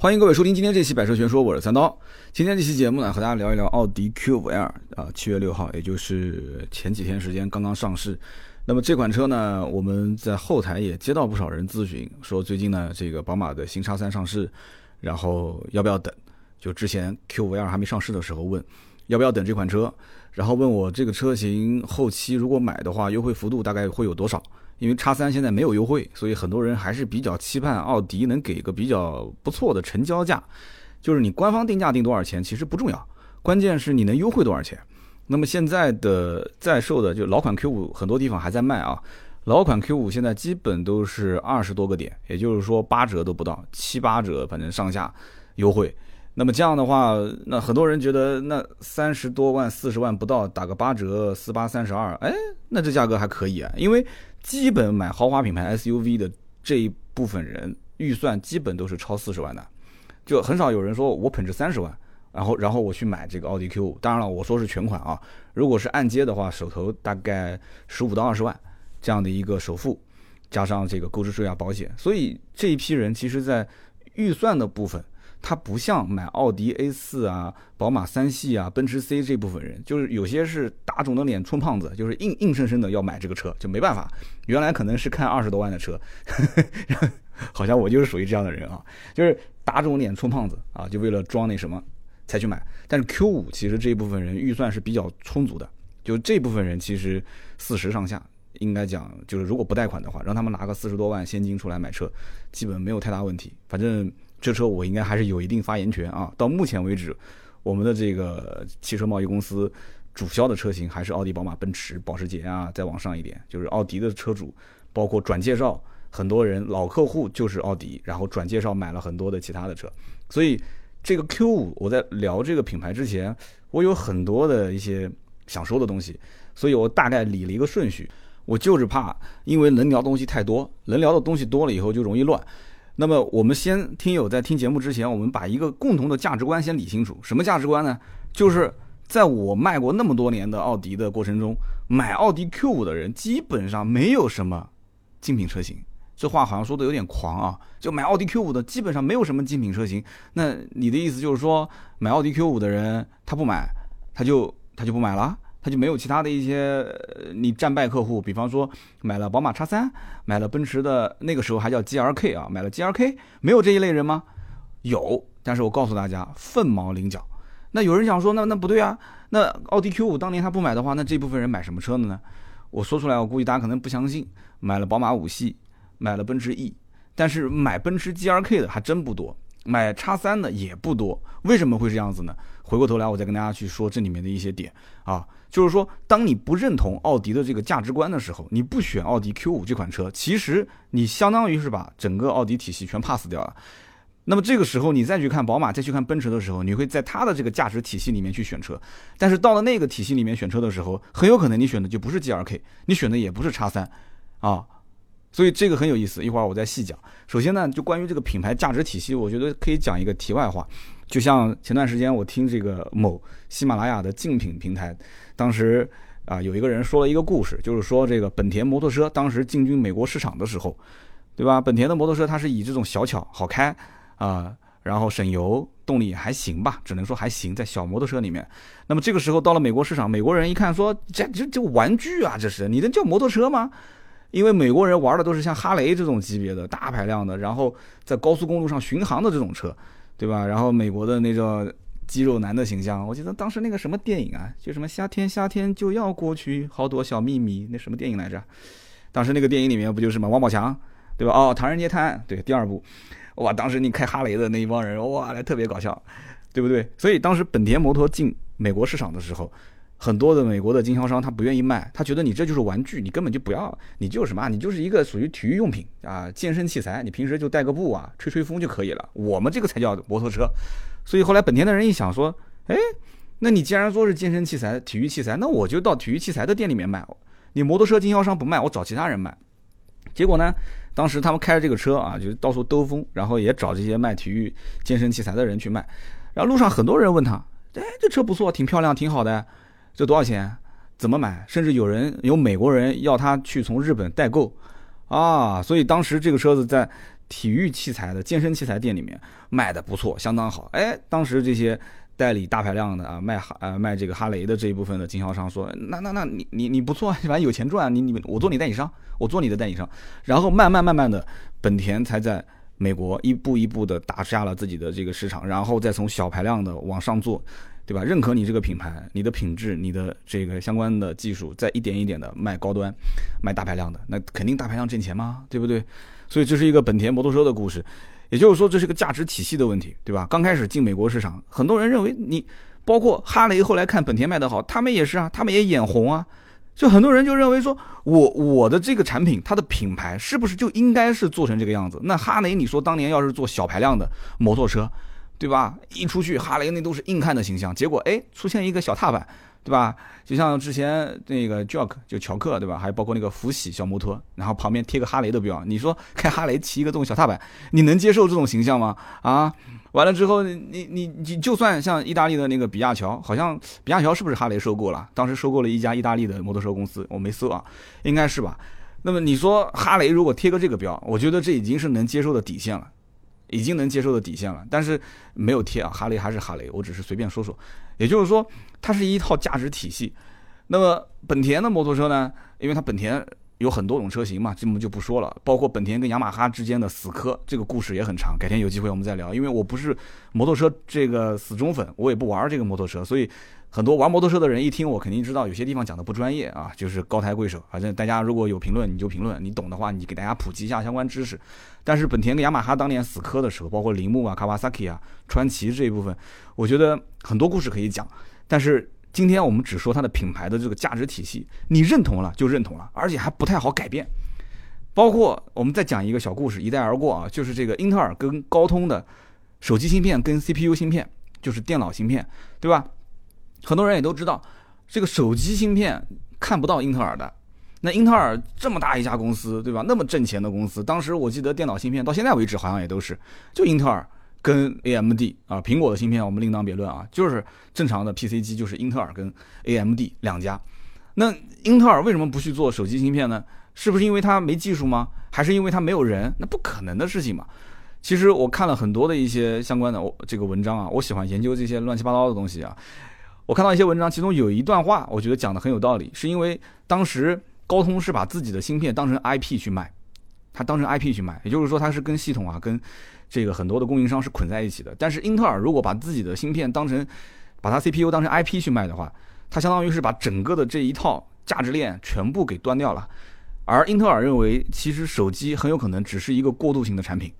欢迎各位收听今天这期《百车全说》，我是三刀。今天这期节目呢，和大家聊一聊奥迪 Q5L 啊，七月六号，也就是前几天时间刚刚上市。那么这款车呢，我们在后台也接到不少人咨询，说最近呢，这个宝马的新叉三上市，然后要不要等？就之前 Q5L 还没上市的时候问，要不要等这款车？然后问我这个车型后期如果买的话，优惠幅度大概会有多少？因为叉三现在没有优惠，所以很多人还是比较期盼奥迪能给个比较不错的成交价。就是你官方定价定多少钱其实不重要，关键是你能优惠多少钱。那么现在的在售的就老款 Q 五很多地方还在卖啊，老款 Q 五现在基本都是二十多个点，也就是说八折都不到，七八折反正上下优惠。那么这样的话，那很多人觉得那三十多万、四十万不到打个八折，四八三十二，哎，那这价格还可以啊，因为。基本买豪华品牌 SUV 的这一部分人预算基本都是超四十万的，就很少有人说我捧着三十万，然后然后我去买这个奥迪 Q 五。当然了，我说是全款啊，如果是按揭的话，手头大概十五到二十万这样的一个首付，加上这个购置税啊、保险，所以这一批人其实在预算的部分。它不像买奥迪 A 四啊、宝马三系啊、奔驰 C 这部分人，就是有些是打肿的脸充胖子，就是硬硬生生的要买这个车，就没办法。原来可能是看二十多万的车，好像我就是属于这样的人啊，就是打肿脸充胖子啊，就为了装那什么才去买。但是 Q 五其实这一部分人预算是比较充足的，就这部分人其实四十上下，应该讲就是如果不贷款的话，让他们拿个四十多万现金出来买车，基本没有太大问题。反正。这车我应该还是有一定发言权啊！到目前为止，我们的这个汽车贸易公司主销的车型还是奥迪、宝马、奔驰、保时捷啊，再往上一点就是奥迪的车主，包括转介绍，很多人老客户就是奥迪，然后转介绍买了很多的其他的车。所以这个 Q 五，我在聊这个品牌之前，我有很多的一些想说的东西，所以我大概理了一个顺序。我就是怕，因为能聊东西太多，能聊的东西多了以后就容易乱。那么我们先听友在听节目之前，我们把一个共同的价值观先理清楚。什么价值观呢？就是在我卖过那么多年的奥迪的过程中，买奥迪 Q 五的人基本上没有什么精品车型。这话好像说的有点狂啊！就买奥迪 Q 五的基本上没有什么精品车型。那你的意思就是说，买奥迪 Q 五的人他不买，他就他就不买了？他就没有其他的一些你战败客户，比方说买了宝马叉三，买了奔驰的那个时候还叫 G R K 啊，买了 G R K，没有这一类人吗？有，但是我告诉大家凤毛麟角。那有人想说，那那不对啊，那奥迪 Q 五当年他不买的话，那这部分人买什么车的呢？我说出来，我估计大家可能不相信，买了宝马五系，买了奔驰 E，但是买奔驰 G R K 的还真不多，买叉三的也不多。为什么会这样子呢？回过头来，我再跟大家去说这里面的一些点啊。就是说，当你不认同奥迪的这个价值观的时候，你不选奥迪 Q 五这款车，其实你相当于是把整个奥迪体系全 pass 掉了。那么这个时候，你再去看宝马，再去看奔驰的时候，你会在它的这个价值体系里面去选车。但是到了那个体系里面选车的时候，很有可能你选的就不是 G R K，你选的也不是叉三，啊。所以这个很有意思，一会儿我再细讲。首先呢，就关于这个品牌价值体系，我觉得可以讲一个题外话。就像前段时间我听这个某喜马拉雅的竞品平台，当时啊有一个人说了一个故事，就是说这个本田摩托车当时进军美国市场的时候，对吧？本田的摩托车它是以这种小巧好开啊，然后省油，动力还行吧，只能说还行，在小摩托车里面。那么这个时候到了美国市场，美国人一看说这这这玩具啊，这是你能叫摩托车吗？因为美国人玩的都是像哈雷这种级别的大排量的，然后在高速公路上巡航的这种车，对吧？然后美国的那个肌肉男的形象，我记得当时那个什么电影啊，就什么夏天夏天就要过去，好多小秘密，那什么电影来着？当时那个电影里面不就是嘛，王宝强，对吧？哦，唐人街探案，对，第二部，哇，当时你开哈雷的那一帮人，哇，来特别搞笑，对不对？所以当时本田摩托进美国市场的时候。很多的美国的经销商他不愿意卖，他觉得你这就是玩具，你根本就不要，你就是什么，你就是一个属于体育用品啊，健身器材，你平时就带个步啊，吹吹风就可以了。我们这个才叫摩托车。所以后来本田的人一想说，哎，那你既然说是健身器材、体育器材，那我就到体育器材的店里面卖。你摩托车经销商不卖，我找其他人卖。结果呢，当时他们开着这个车啊，就到处兜风，然后也找这些卖体育健身器材的人去卖。然后路上很多人问他，哎，这车不错，挺漂亮，挺好的。这多少钱？怎么买？甚至有人有美国人要他去从日本代购，啊，所以当时这个车子在体育器材的健身器材店里面卖的不错，相当好。哎，当时这些代理大排量的啊，卖哈呃卖这个哈雷的这一部分的经销商说，那那那你你你不错，反正有钱赚，你你我做你代理商，我做你的代理商。然后慢慢慢慢的，本田才在美国一步一步的打下了自己的这个市场，然后再从小排量的往上做。对吧？认可你这个品牌，你的品质，你的这个相关的技术，再一点一点的卖高端，卖大排量的，那肯定大排量挣钱吗？对不对？所以这是一个本田摩托车的故事，也就是说这是个价值体系的问题，对吧？刚开始进美国市场，很多人认为你，包括哈雷后来看本田卖得好，他们也是啊，他们也眼红啊，就很多人就认为说我我的这个产品，它的品牌是不是就应该是做成这个样子？那哈雷，你说当年要是做小排量的摩托车？对吧？一出去，哈雷那都是硬汉的形象。结果，哎，出现一个小踏板，对吧？就像之前那个 j o k 就乔克，对吧？还包括那个福喜小摩托，然后旁边贴个哈雷的标。你说开哈雷骑一个这种小踏板，你能接受这种形象吗？啊，完了之后，你你你就算像意大利的那个比亚乔，好像比亚乔是不是哈雷收购了？当时收购了一家意大利的摩托车公司，我没搜啊，应该是吧？那么你说哈雷如果贴个这个标，我觉得这已经是能接受的底线了。已经能接受的底线了，但是没有贴啊，哈雷还是哈雷，我只是随便说说。也就是说，它是一套价值体系。那么本田的摩托车呢？因为它本田有很多种车型嘛，这我们就不说了。包括本田跟雅马哈之间的死磕，这个故事也很长，改天有机会我们再聊。因为我不是摩托车这个死忠粉，我也不玩这个摩托车，所以。很多玩摩托车的人一听我肯定知道有些地方讲的不专业啊，就是高抬贵手。反正大家如果有评论你就评论，你懂的话你给大家普及一下相关知识。但是本田跟雅马哈当年死磕的时候，包括铃木啊、卡瓦萨 k i 啊、川崎这一部分，我觉得很多故事可以讲。但是今天我们只说它的品牌的这个价值体系，你认同了就认同了，而且还不太好改变。包括我们再讲一个小故事，一带而过啊，就是这个英特尔跟高通的手机芯片跟 CPU 芯片，就是电脑芯片，对吧？很多人也都知道，这个手机芯片看不到英特尔的。那英特尔这么大一家公司，对吧？那么挣钱的公司，当时我记得电脑芯片到现在为止好像也都是就英特尔跟 AMD 啊。苹果的芯片我们另当别论啊，就是正常的 PC 机就是英特尔跟 AMD 两家。那英特尔为什么不去做手机芯片呢？是不是因为它没技术吗？还是因为它没有人？那不可能的事情嘛。其实我看了很多的一些相关的这个文章啊，我喜欢研究这些乱七八糟的东西啊。我看到一些文章，其中有一段话，我觉得讲的很有道理，是因为当时高通是把自己的芯片当成 IP 去卖，它当成 IP 去卖，也就是说它是跟系统啊，跟这个很多的供应商是捆在一起的。但是英特尔如果把自己的芯片当成，把它 CPU 当成 IP 去卖的话，它相当于是把整个的这一套价值链全部给端掉了。而英特尔认为，其实手机很有可能只是一个过渡性的产品，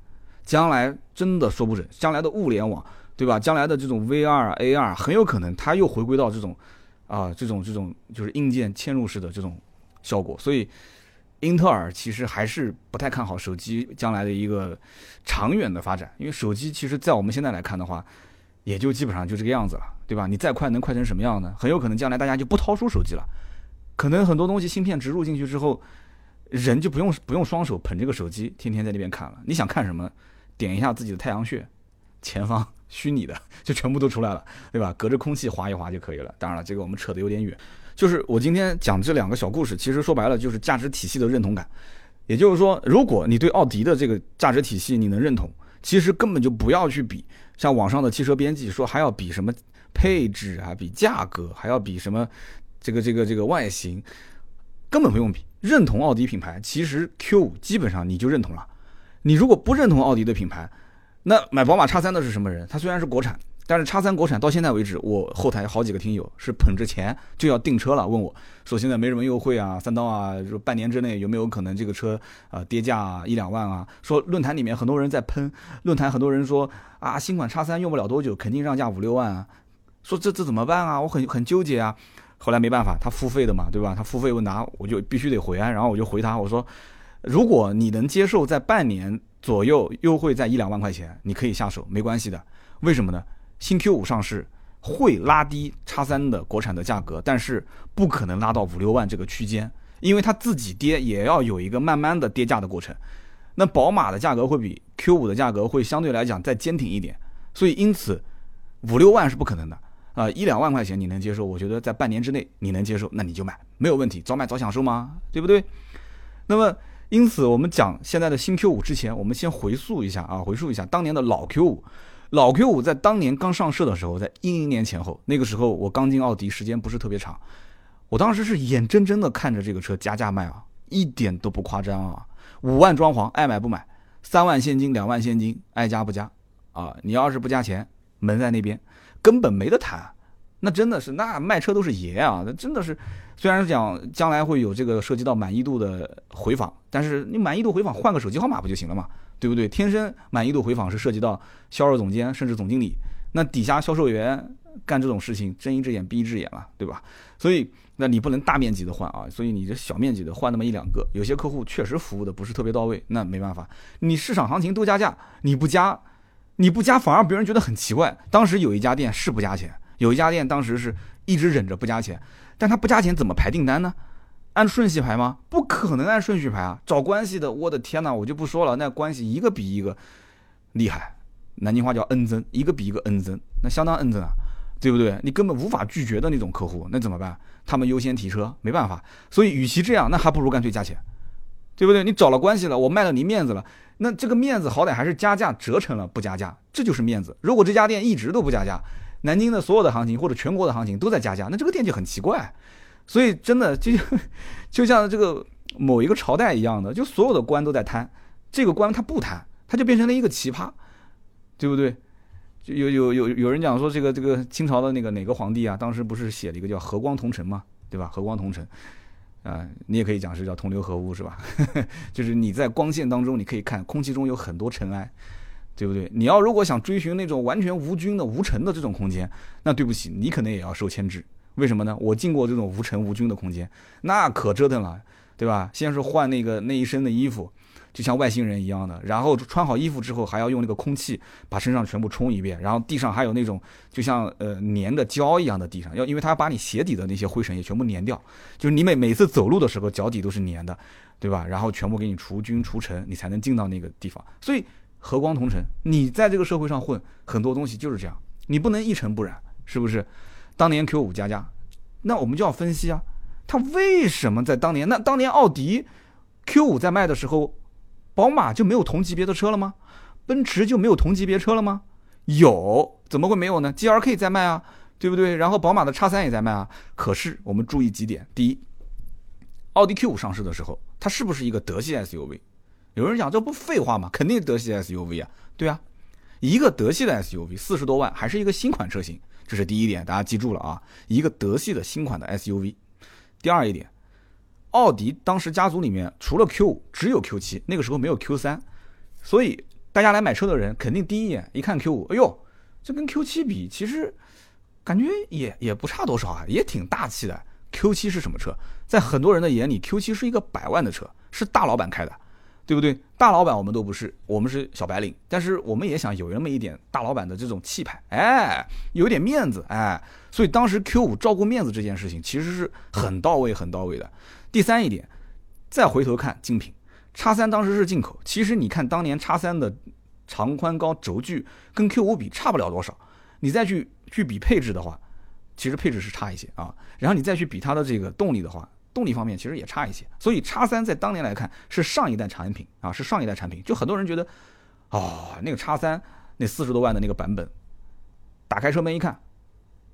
将来真的说不准，将来的物联网。对吧？将来的这种 VR、AR 很有可能它又回归到这种，啊，这种这种就是硬件嵌入式的这种效果。所以，英特尔其实还是不太看好手机将来的一个长远的发展。因为手机其实在我们现在来看的话，也就基本上就这个样子了，对吧？你再快能快成什么样呢？很有可能将来大家就不掏出手机了，可能很多东西芯片植入进去之后，人就不用不用双手捧这个手机，天天在那边看了。你想看什么，点一下自己的太阳穴。前方虚拟的就全部都出来了，对吧？隔着空气划一划就可以了。当然了，这个我们扯得有点远。就是我今天讲这两个小故事，其实说白了就是价值体系的认同感。也就是说，如果你对奥迪的这个价值体系你能认同，其实根本就不要去比像网上的汽车编辑说还要比什么配置啊，比价格，还要比什么这个这个这个外形，根本不用比。认同奥迪品牌，其实 Q 五基本上你就认同了。你如果不认同奥迪的品牌，那买宝马叉三的是什么人？他虽然是国产，但是叉三国产到现在为止，我后台好几个听友是捧着钱就要订车了，问我说现在没什么优惠啊，三刀啊，说半年之内有没有可能这个车啊跌价一两万啊？说论坛里面很多人在喷，论坛很多人说啊新款叉三用不了多久肯定让价五六万啊，说这这怎么办啊？我很很纠结啊。后来没办法，他付费的嘛，对吧？他付费问答，我就必须得回啊，然后我就回他，我说如果你能接受在半年。左右优惠在一两万块钱，你可以下手，没关系的。为什么呢？新 Q 五上市会拉低叉三的国产的价格，但是不可能拉到五六万这个区间，因为它自己跌也要有一个慢慢的跌价的过程。那宝马的价格会比 Q 五的价格会相对来讲再坚挺一点，所以因此五六万是不可能的啊，一两万块钱你能接受？我觉得在半年之内你能接受，那你就买，没有问题，早买早享受嘛？对不对？那么。因此，我们讲现在的新 Q 五之前，我们先回溯一下啊，回溯一下当年的老 Q 五。老 Q 五在当年刚上市的时候，在一零年前后，那个时候我刚进奥迪，时间不是特别长，我当时是眼睁睁的看着这个车加价卖啊，一点都不夸张啊，五万装潢爱买不买，三万现金两万现金爱加不加啊，你要是不加钱，门在那边，根本没得谈，那真的是那卖车都是爷啊，那真的是，虽然讲将来会有这个涉及到满意度的回访，但是你满意度回访换个手机号码不就行了嘛？对不对？天生满意度回访是涉及到销售总监甚至总经理，那底下销售员干这种事情睁一只眼闭一只眼了，对吧？所以那你不能大面积的换啊，所以你这小面积的换那么一两个，有些客户确实服务的不是特别到位，那没办法，你市场行情都加价，你不加，你不加反而别人觉得很奇怪。当时有一家店是不加钱，有一家店当时是一直忍着不加钱，但他不加钱怎么排订单呢？按顺序排吗？不可能按顺序排啊！找关系的，我的天哪，我就不说了，那关系一个比一个厉害。南京话叫恩增，一个比一个恩增，那相当恩增啊，对不对？你根本无法拒绝的那种客户，那怎么办？他们优先提车，没办法。所以，与其这样，那还不如干脆加钱，对不对？你找了关系了，我卖了你面子了，那这个面子好歹还是加价折成了，不加价，这就是面子。如果这家店一直都不加价，南京的所有的行情或者全国的行情都在加价，那这个店就很奇怪。所以真的就就像这个某一个朝代一样的，就所有的官都在贪，这个官他不贪，他就变成了一个奇葩，对不对？就有有有有人讲说这个这个清朝的那个哪个皇帝啊，当时不是写了一个叫和光同尘嘛，对吧？和光同尘啊，你也可以讲是叫同流合污是吧？就是你在光线当中，你可以看空气中有很多尘埃，对不对？你要如果想追寻那种完全无菌的无尘的这种空间，那对不起，你可能也要受牵制。为什么呢？我进过这种无尘无菌的空间，那可折腾了，对吧？先是换那个那一身的衣服，就像外星人一样的，然后穿好衣服之后，还要用那个空气把身上全部冲一遍，然后地上还有那种就像呃粘的胶一样的地上，要因为它要把你鞋底的那些灰尘也全部粘掉，就是你每每次走路的时候脚底都是粘的，对吧？然后全部给你除菌除尘，你才能进到那个地方。所以和光同尘，你在这个社会上混，很多东西就是这样，你不能一尘不染，是不是？当年 Q 五加加，那我们就要分析啊，它为什么在当年？那当年奥迪 Q 五在卖的时候，宝马就没有同级别的车了吗？奔驰就没有同级别车了吗？有，怎么会没有呢？G R K 在卖啊，对不对？然后宝马的叉三也在卖啊。可是我们注意几点：第一，奥迪 Q 五上市的时候，它是不是一个德系 S U V？有人讲这不废话吗？肯定德系 S U V 啊，对啊，一个德系的 S U V，四十多万，还是一个新款车型。这是第一点，大家记住了啊，一个德系的新款的 SUV。第二一点，奥迪当时家族里面除了 Q 五只有 Q 七，那个时候没有 Q 三，所以大家来买车的人肯定第一眼一看 Q 五，哎呦，这跟 Q 七比，其实感觉也也不差多少啊，也挺大气的。Q 七是什么车？在很多人的眼里，Q 七是一个百万的车，是大老板开的。对不对？大老板我们都不是，我们是小白领，但是我们也想有那么一点大老板的这种气派，哎，有点面子，哎，所以当时 Q 五照顾面子这件事情其实是很到位、很到位的。第三一点，再回头看精品，叉三当时是进口，其实你看当年叉三的长宽高轴距跟 Q 五比差不了多少，你再去去比配置的话，其实配置是差一些啊，然后你再去比它的这个动力的话。动力方面其实也差一些，所以叉三在当年来看是上一代产品啊，是上一代产品。就很多人觉得，哦，那个叉三那四十多万的那个版本，打开车门一看，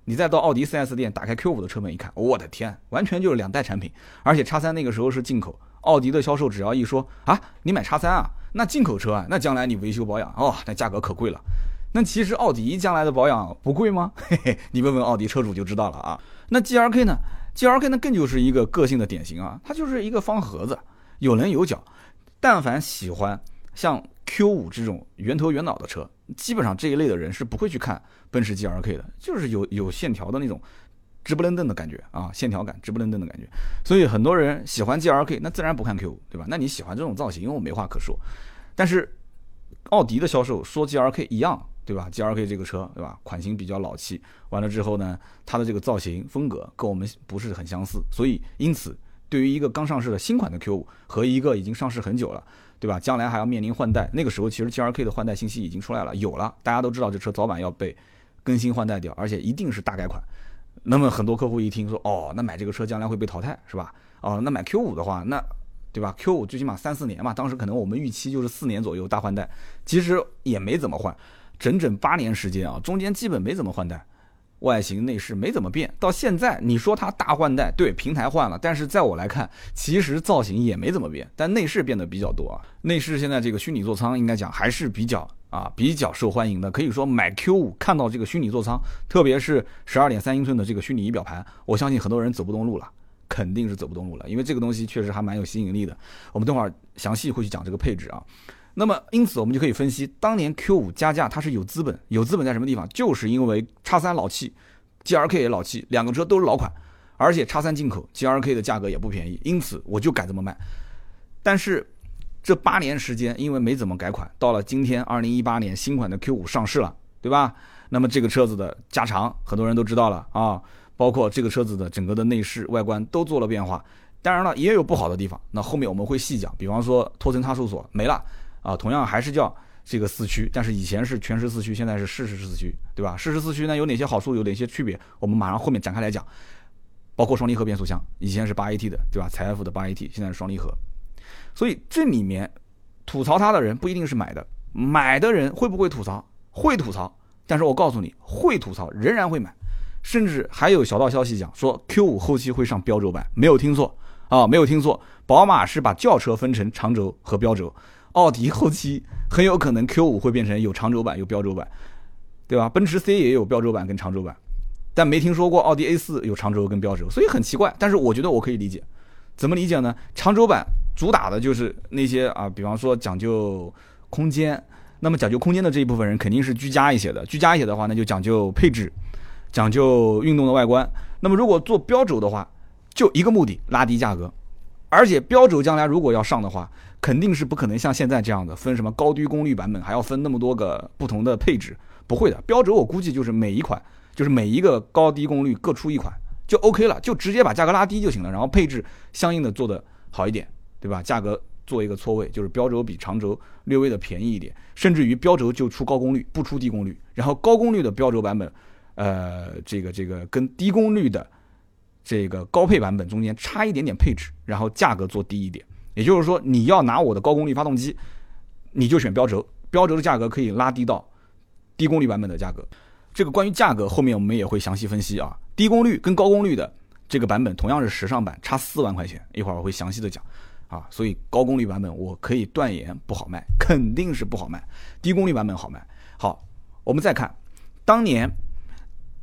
你再到奥迪 4S 店打开 Q 五的车门一看，我的天，完全就是两代产品。而且叉三那个时候是进口，奥迪的销售只要一说啊，你买叉三啊，那进口车啊，那将来你维修保养哦，那价格可贵了。那其实奥迪将来的保养不贵吗？嘿嘿，你问问奥迪车主就知道了啊。那 G R K 呢？G R K 那更就是一个个性的典型啊，它就是一个方盒子，有棱有角。但凡喜欢像 Q 五这种圆头圆脑的车，基本上这一类的人是不会去看奔驰 G R K 的，就是有有线条的那种直不愣登的感觉啊，线条感直不愣登的感觉。所以很多人喜欢 G R K，那自然不看 Q 五，对吧？那你喜欢这种造型，我没话可说。但是奥迪的销售说 G R K 一样。对吧？G R K 这个车，对吧？款型比较老气，完了之后呢，它的这个造型风格跟我们不是很相似，所以因此，对于一个刚上市的新款的 Q 五和一个已经上市很久了，对吧？将来还要面临换代，那个时候其实 G R K 的换代信息已经出来了，有了，大家都知道这车早晚要被更新换代掉，而且一定是大改款。那么很多客户一听说，哦，那买这个车将来会被淘汰，是吧？哦，那买 Q 五的话，那。对吧？Q 五最起码三四年嘛，当时可能我们预期就是四年左右大换代，其实也没怎么换，整整八年时间啊，中间基本没怎么换代。外形内饰没怎么变，到现在你说它大换代，对平台换了，但是在我来看，其实造型也没怎么变，但内饰变得比较多啊。内饰现在这个虚拟座舱应该讲还是比较啊比较受欢迎的，可以说买 Q 五看到这个虚拟座舱，特别是十二点三英寸的这个虚拟仪表盘，我相信很多人走不动路了，肯定是走不动路了，因为这个东西确实还蛮有吸引力的。我们等会儿详细会去讲这个配置啊。那么，因此我们就可以分析，当年 Q 五加价它是有资本，有资本在什么地方？就是因为叉三老气，G R K 也老气，两个车都是老款，而且叉三进口，G R K 的价格也不便宜，因此我就敢这么卖。但是这八年时间，因为没怎么改款，到了今天二零一八年新款的 Q 五上市了，对吧？那么这个车子的加长，很多人都知道了啊，包括这个车子的整个的内饰外观都做了变化。当然了，也有不好的地方，那后面我们会细讲，比方说托层差速锁没了。啊，同样还是叫这个四驱，但是以前是全时四驱，现在是适时四驱，对吧？适时四驱呢有哪些好处，有哪些区别？我们马上后面展开来讲。包括双离合变速箱，以前是八 AT 的，对吧？财富的八 AT，现在是双离合。所以这里面吐槽它的人不一定是买的，买的人会不会吐槽？会吐槽。但是我告诉你，会吐槽仍然会买，甚至还有小道消息讲说 Q 五后期会上标轴版，没有听错啊，没有听错，宝马是把轿车分成长轴和标轴。奥迪后期很有可能 Q 五会变成有长轴版有标轴版，对吧？奔驰 C 也有标轴版跟长轴版，但没听说过奥迪 A 四有长轴跟标轴，所以很奇怪。但是我觉得我可以理解，怎么理解呢？长轴版主打的就是那些啊，比方说讲究空间，那么讲究空间的这一部分人肯定是居家一些的，居家一些的话，那就讲究配置，讲究运动的外观。那么如果做标轴的话，就一个目的，拉低价格。而且标轴将来如果要上的话，肯定是不可能像现在这样的分什么高低功率版本，还要分那么多个不同的配置，不会的。标轴我估计就是每一款，就是每一个高低功率各出一款就 OK 了，就直接把价格拉低就行了，然后配置相应的做的好一点，对吧？价格做一个错位，就是标轴比长轴略微的便宜一点，甚至于标轴就出高功率，不出低功率，然后高功率的标轴版本，呃，这个这个跟低功率的。这个高配版本中间差一点点配置，然后价格做低一点，也就是说你要拿我的高功率发动机，你就选标轴，标轴的价格可以拉低到低功率版本的价格。这个关于价格后面我们也会详细分析啊。低功率跟高功率的这个版本同样是时尚版，差四万块钱，一会儿我会详细的讲啊。所以高功率版本我可以断言不好卖，肯定是不好卖。低功率版本好卖。好，我们再看当年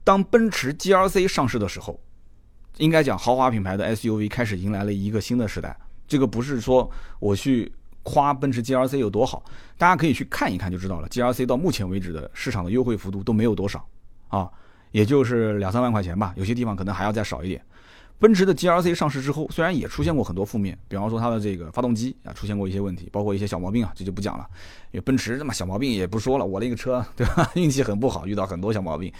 当奔驰 GLC 上市的时候。应该讲，豪华品牌的 SUV 开始迎来了一个新的时代。这个不是说我去夸奔驰 GLC 有多好，大家可以去看一看就知道了。GLC 到目前为止的市场的优惠幅度都没有多少啊，也就是两三万块钱吧，有些地方可能还要再少一点。奔驰的 GLC 上市之后，虽然也出现过很多负面，比方说它的这个发动机啊出现过一些问题，包括一些小毛病啊，这就不讲了。因为奔驰这么小毛病也不说了，我那个车 对吧，运气很不好，遇到很多小毛病。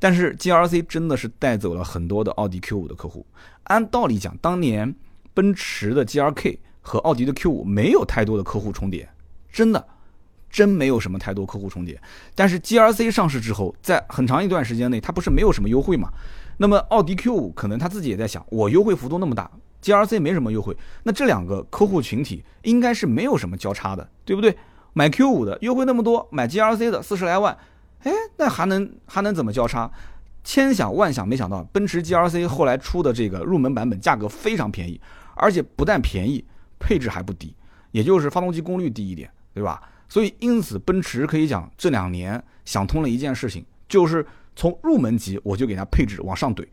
但是 G R C 真的是带走了很多的奥迪 Q 五的客户。按道理讲，当年奔驰的 G R K 和奥迪的 Q 五没有太多的客户重叠，真的，真没有什么太多客户重叠。但是 G R C 上市之后，在很长一段时间内，它不是没有什么优惠嘛？那么奥迪 Q 五可能他自己也在想，我优惠幅度那么大，G R C 没什么优惠，那这两个客户群体应该是没有什么交叉的，对不对？买 Q 五的优惠那么多，买 G R C 的四十来万。哎，那还能还能怎么交叉？千想万想没想到，奔驰 G L C 后来出的这个入门版本价格非常便宜，而且不但便宜，配置还不低，也就是发动机功率低一点，对吧？所以因此，奔驰可以讲这两年想通了一件事情，就是从入门级我就给它配置往上怼，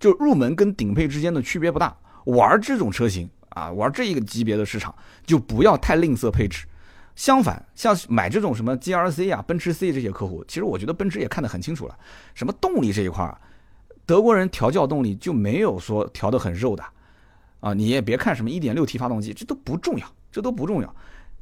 就入门跟顶配之间的区别不大。玩这种车型啊，玩这一个级别的市场，就不要太吝啬配置。相反，像买这种什么 G R C 啊、奔驰 C 这些客户，其实我觉得奔驰也看得很清楚了。什么动力这一块儿，德国人调教动力就没有说调得很肉的，啊，你也别看什么 1.6T 发动机，这都不重要，这都不重要。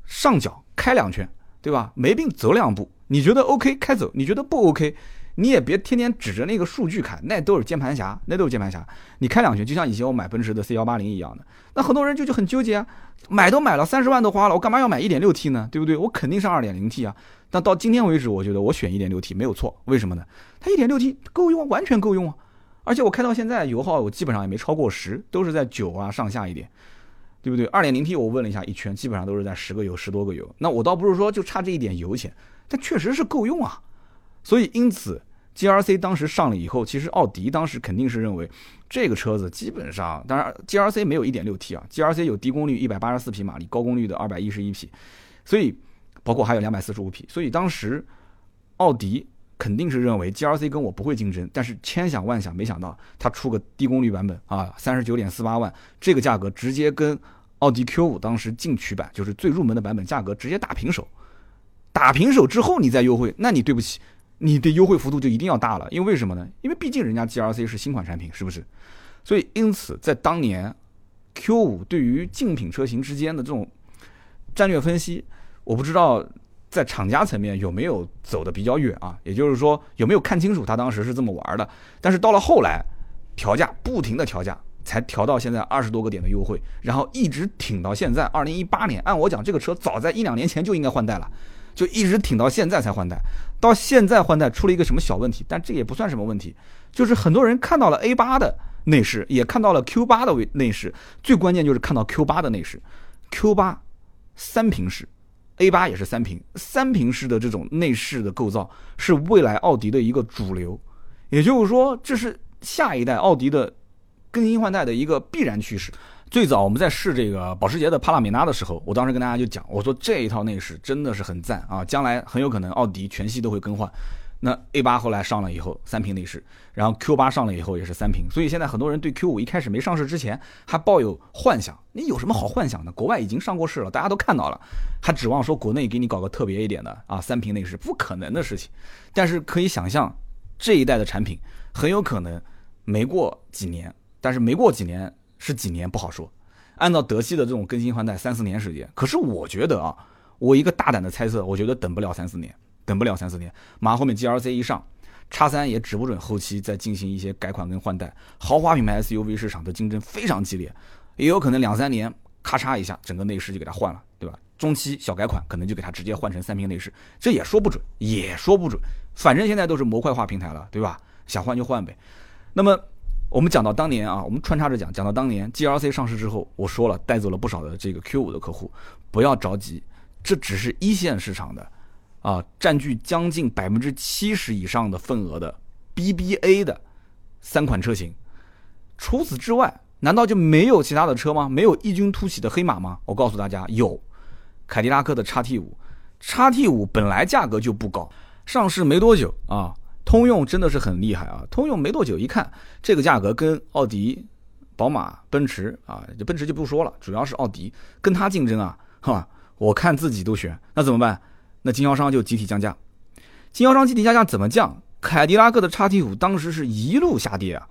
上脚开两圈，对吧？没病走两步，你觉得 OK 开走，你觉得不 OK。你也别天天指着那个数据看，那都是键盘侠，那都是键盘侠。你开两圈，就像以前我买奔驰的 C 幺八零一样的。那很多人就就很纠结啊，买都买了，三十万都花了，我干嘛要买一点六 T 呢？对不对？我肯定是二点零 T 啊。但到今天为止，我觉得我选一点六 T 没有错。为什么呢？它一点六 T 够用，完全够用啊。而且我开到现在油耗我基本上也没超过十，都是在九啊上下一点，对不对？二点零 T 我问了一下，一圈基本上都是在十个油十多个油。那我倒不是说就差这一点油钱，但确实是够用啊。所以因此，G R C 当时上了以后，其实奥迪当时肯定是认为这个车子基本上，当然 G R C 没有一点六 T 啊，G R C 有低功率一百八十四匹马力，高功率的二百一十一匹，所以包括还有两百四十五匹。所以当时奥迪。肯定是认为 G R C 跟我不会竞争，但是千想万想没想到，它出个低功率版本啊，三十九点四八万，这个价格直接跟奥迪 Q 五当时进取版就是最入门的版本价格直接打平手，打平手之后你再优惠，那你对不起，你的优惠幅度就一定要大了，因为为什么呢？因为毕竟人家 G R C 是新款产品，是不是？所以因此在当年 Q 五对于竞品车型之间的这种战略分析，我不知道。在厂家层面有没有走的比较远啊？也就是说有没有看清楚他当时是这么玩的？但是到了后来，调价不停的调价，才调到现在二十多个点的优惠，然后一直挺到现在二零一八年。按我讲，这个车早在一两年前就应该换代了，就一直挺到现在才换代。到现在换代出了一个什么小问题？但这也不算什么问题，就是很多人看到了 A 八的内饰，也看到了 Q 八的内饰，最关键就是看到 Q 八的内饰，Q 八三屏式。A 八也是三屏，三屏式的这种内饰的构造是未来奥迪的一个主流，也就是说，这是下一代奥迪的更新换代的一个必然趋势。最早我们在试这个保时捷的帕拉梅拉的时候，我当时跟大家就讲，我说这一套内饰真的是很赞啊，将来很有可能奥迪全系都会更换。那 A 八后来上了以后，三屏内饰，然后 Q 八上了以后也是三屏，所以现在很多人对 Q 五一开始没上市之前还抱有幻想，你有什么好幻想的？国外已经上过市了，大家都看到了，还指望说国内给你搞个特别一点的啊？三屏内饰不可能的事情。但是可以想象，这一代的产品很有可能没过几年，但是没过几年是几年不好说。按照德系的这种更新换代，三四年时间。可是我觉得啊，我一个大胆的猜测，我觉得等不了三四年。等不了三四年，马上后面 G L C 一上，叉三也指不准后期再进行一些改款跟换代。豪华品牌 S U V 市场的竞争非常激烈，也有可能两三年咔嚓一下，整个内饰就给它换了，对吧？中期小改款可能就给它直接换成三屏内饰，这也说不准，也说不准。反正现在都是模块化平台了，对吧？想换就换呗。那么我们讲到当年啊，我们穿插着讲，讲到当年 G L C 上市之后，我说了带走了不少的这个 Q 五的客户，不要着急，这只是一线市场的。啊，占据将近百分之七十以上的份额的 BBA 的三款车型，除此之外，难道就没有其他的车吗？没有异军突起的黑马吗？我告诉大家，有，凯迪拉克的叉 T 五，叉 T 五本来价格就不高，上市没多久啊，通用真的是很厉害啊，通用没多久一看这个价格跟奥迪、宝马、奔驰啊，奔驰就不说了，主要是奥迪跟它竞争啊，哈，我看自己都悬，那怎么办？那经销商就集体降价，经销商集体降价怎么降？凯迪拉克的叉 T 五当时是一路下跌啊，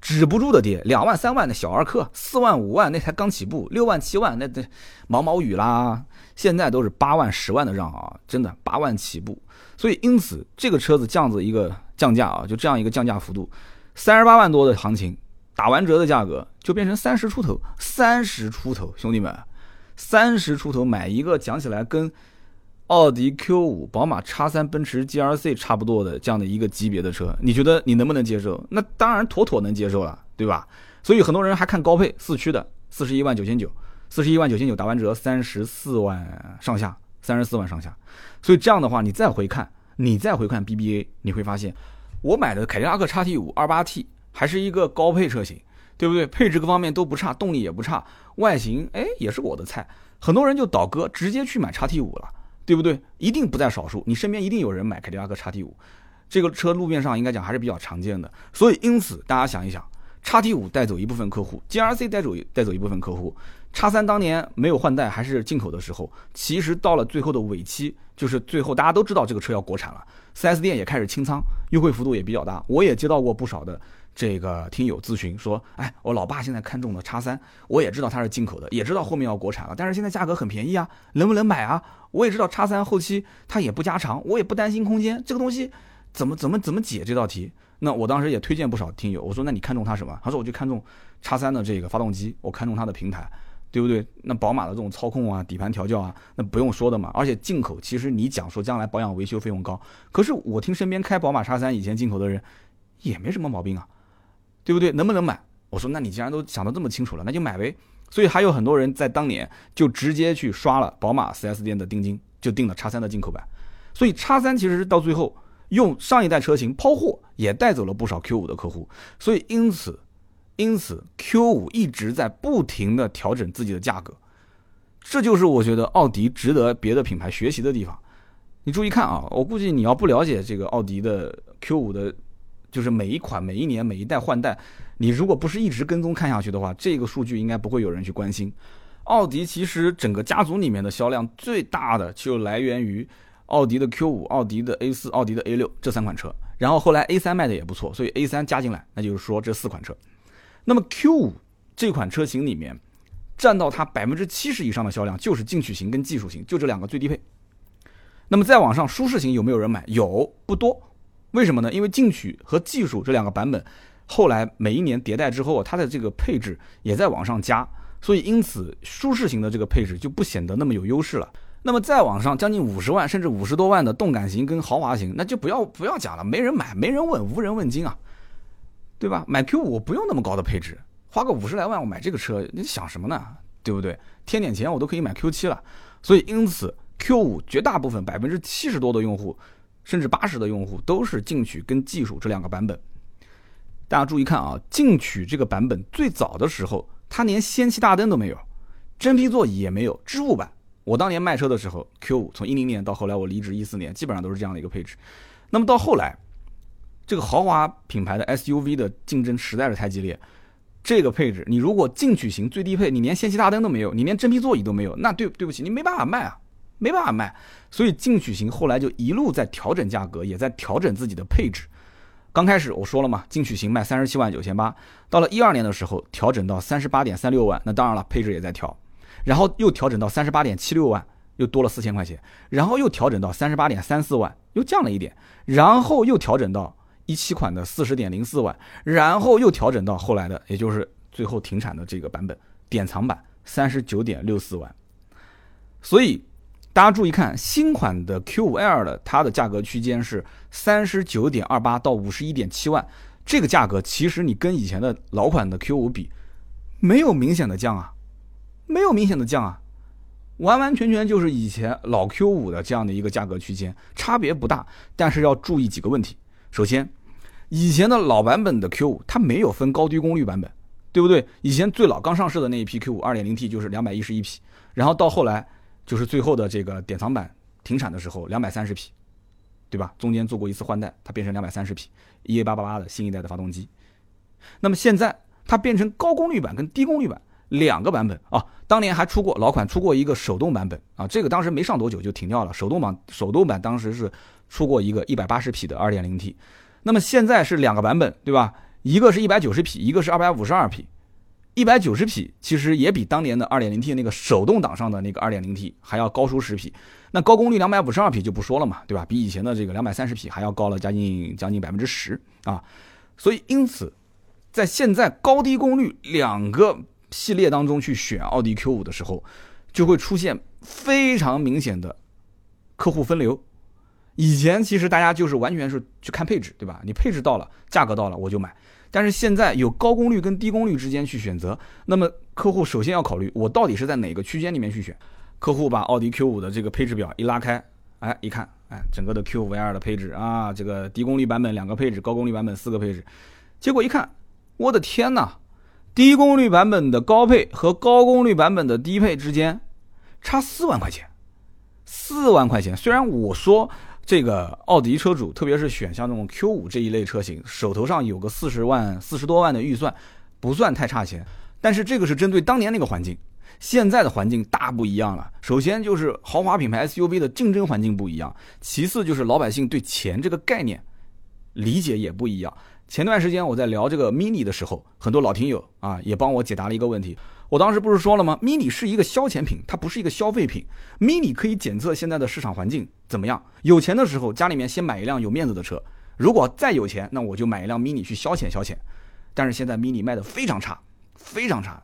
止不住的跌，两万三万的小儿科，四万五万那才刚起步，六万七万那那毛毛雨啦，现在都是八万十万的让啊，真的八万起步，所以因此这个车子这样子一个降价啊，就这样一个降价幅度，三十八万多的行情，打完折的价格就变成三十出头，三十出头，兄弟们，三十出头买一个讲起来跟。奥迪 Q 五、宝马 X 三、奔驰 GLC 差不多的这样的一个级别的车，你觉得你能不能接受？那当然妥妥能接受了，对吧？所以很多人还看高配四驱的，四十一万九千九，四十一万九千九打完折三十四万上下，三十四万上下。所以这样的话，你再回看，你再回看 BBA，你会发现，我买的凯迪拉克 X T 五二八 T 还是一个高配车型，对不对？配置各方面都不差，动力也不差，外形哎也是我的菜。很多人就倒戈，直接去买 X T 五了。对不对？一定不在少数，你身边一定有人买凯迪拉克叉 T 五，这个车路面上应该讲还是比较常见的。所以因此大家想一想，叉 T 五带走一部分客户，G R C 带走带走一部分客户，叉三当年没有换代还是进口的时候，其实到了最后的尾期，就是最后大家都知道这个车要国产了，4S 店也开始清仓，优惠幅度也比较大。我也接到过不少的。这个听友咨询说，哎，我老爸现在看中的叉三，我也知道它是进口的，也知道后面要国产了，但是现在价格很便宜啊，能不能买啊？我也知道叉三后期它也不加长，我也不担心空间，这个东西怎么怎么怎么解这道题？那我当时也推荐不少听友，我说那你看中它什么？他说我就看中叉三的这个发动机，我看中它的平台，对不对？那宝马的这种操控啊、底盘调教啊，那不用说的嘛。而且进口其实你讲说将来保养维修费用高，可是我听身边开宝马叉三以前进口的人也没什么毛病啊。对不对？能不能买？我说，那你既然都想得这么清楚了，那就买呗。所以还有很多人在当年就直接去刷了宝马 4S 店的定金，就订了叉三的进口版。所以叉三其实到最后用上一代车型抛货，也带走了不少 Q 五的客户。所以因此，因此 Q 五一直在不停的调整自己的价格。这就是我觉得奥迪值得别的品牌学习的地方。你注意看啊，我估计你要不了解这个奥迪的 Q 五的，就是每一款、每一年、每一代换代，你如果不是一直跟踪看下去的话，这个数据应该不会有人去关心。奥迪其实整个家族里面的销量最大的就来源于奥迪的 Q 五、奥迪的 A 四、奥迪的 A 六这三款车，然后后来 A 三卖的也不错，所以 A 三加进来，那就是说这四款车。那么 Q 五这款车型里面。占到它百分之七十以上的销量，就是进取型跟技术型，就这两个最低配。那么再往上，舒适型有没有人买？有，不多。为什么呢？因为进取和技术这两个版本，后来每一年迭代之后，它的这个配置也在往上加，所以因此舒适型的这个配置就不显得那么有优势了。那么再往上，将近五十万甚至五十多万的动感型跟豪华型，那就不要不要讲了，没人买，没人问，无人问津啊，对吧？买 Q 五不用那么高的配置。花个五十来万我买这个车，你想什么呢？对不对？添点钱我都可以买 Q 七了。所以因此 Q 五绝大部分百分之七十多的用户，甚至八十的用户都是进取跟技术这两个版本。大家注意看啊，进取这个版本最早的时候，它连氙气大灯都没有，真皮座椅也没有，织物版。我当年卖车的时候，Q 五从一零年到后来我离职一四年，基本上都是这样的一个配置。那么到后来，这个豪华品牌的 SUV 的竞争实在是太激烈。这个配置，你如果进取型最低配，你连氙气大灯都没有，你连真皮座椅都没有，那对对不起，你没办法卖啊，没办法卖。所以进取型后来就一路在调整价格，也在调整自己的配置。刚开始我说了嘛，进取型卖三十七万九千八，到了一二年的时候调整到三十八点三六万，那当然了，配置也在调，然后又调整到三十八点七六万，又多了四千块钱，然后又调整到三十八点三四万，又降了一点，然后又调整到。一七款的四十点零四万，然后又调整到后来的，也就是最后停产的这个版本典藏版三十九点六四万。所以大家注意看，新款的 Q5L 的它的价格区间是三十九点二八到五十一点七万，这个价格其实你跟以前的老款的 Q5 比，没有明显的降啊，没有明显的降啊，完完全全就是以前老 Q5 的这样的一个价格区间，差别不大，但是要注意几个问题，首先。以前的老版本的 Q 五，它没有分高低功率版本，对不对？以前最老刚上市的那一批 Q 五二点零 T 就是两百一十一匹，然后到后来就是最后的这个典藏版停产的时候两百三十匹，对吧？中间做过一次换代，它变成两百三十匹 EA 八八八的新一代的发动机。那么现在它变成高功率版跟低功率版两个版本啊，当年还出过老款出过一个手动版本啊，这个当时没上多久就停掉了。手动版手动版当时是出过一个一百八十匹的二点零 T。那么现在是两个版本，对吧？一个是一百九十匹，一个是二百五十二匹。一百九十匹其实也比当年的二点零 T 那个手动挡上的那个二点零 T 还要高出十匹。那高功率两百五十二匹就不说了嘛，对吧？比以前的这个两百三十匹还要高了将近将近百分之十啊。所以因此，在现在高低功率两个系列当中去选奥迪 Q 五的时候，就会出现非常明显的客户分流。以前其实大家就是完全是去看配置，对吧？你配置到了，价格到了，我就买。但是现在有高功率跟低功率之间去选择，那么客户首先要考虑我到底是在哪个区间里面去选。客户把奥迪 Q 五的这个配置表一拉开，哎，一看，哎，整个的 Q 五 L 的配置啊，这个低功率版本两个配置，高功率版本四个配置，结果一看，我的天哪，低功率版本的高配和高功率版本的低配之间差四万块钱，四万块钱。虽然我说。这个奥迪车主，特别是选像这种 Q 五这一类车型，手头上有个四十万、四十多万的预算，不算太差钱。但是这个是针对当年那个环境，现在的环境大不一样了。首先就是豪华品牌 SUV 的竞争环境不一样，其次就是老百姓对钱这个概念理解也不一样。前段时间我在聊这个 Mini 的时候，很多老听友啊也帮我解答了一个问题。我当时不是说了吗？mini 是一个消遣品，它不是一个消费品。mini 可以检测现在的市场环境怎么样。有钱的时候，家里面先买一辆有面子的车；如果再有钱，那我就买一辆 mini 去消遣消遣。但是现在 mini 卖的非常差，非常差，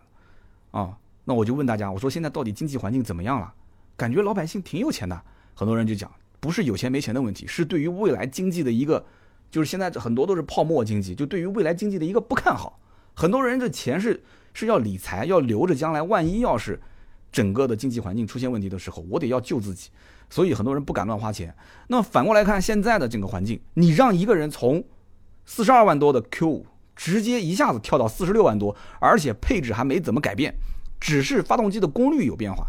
啊，那我就问大家，我说现在到底经济环境怎么样了？感觉老百姓挺有钱的。很多人就讲，不是有钱没钱的问题，是对于未来经济的一个，就是现在很多都是泡沫经济，就对于未来经济的一个不看好。很多人这钱是。是要理财，要留着将来万一要是整个的经济环境出现问题的时候，我得要救自己。所以很多人不敢乱花钱。那反过来看现在的整个环境，你让一个人从四十二万多的 Q 五直接一下子跳到四十六万多，而且配置还没怎么改变，只是发动机的功率有变化，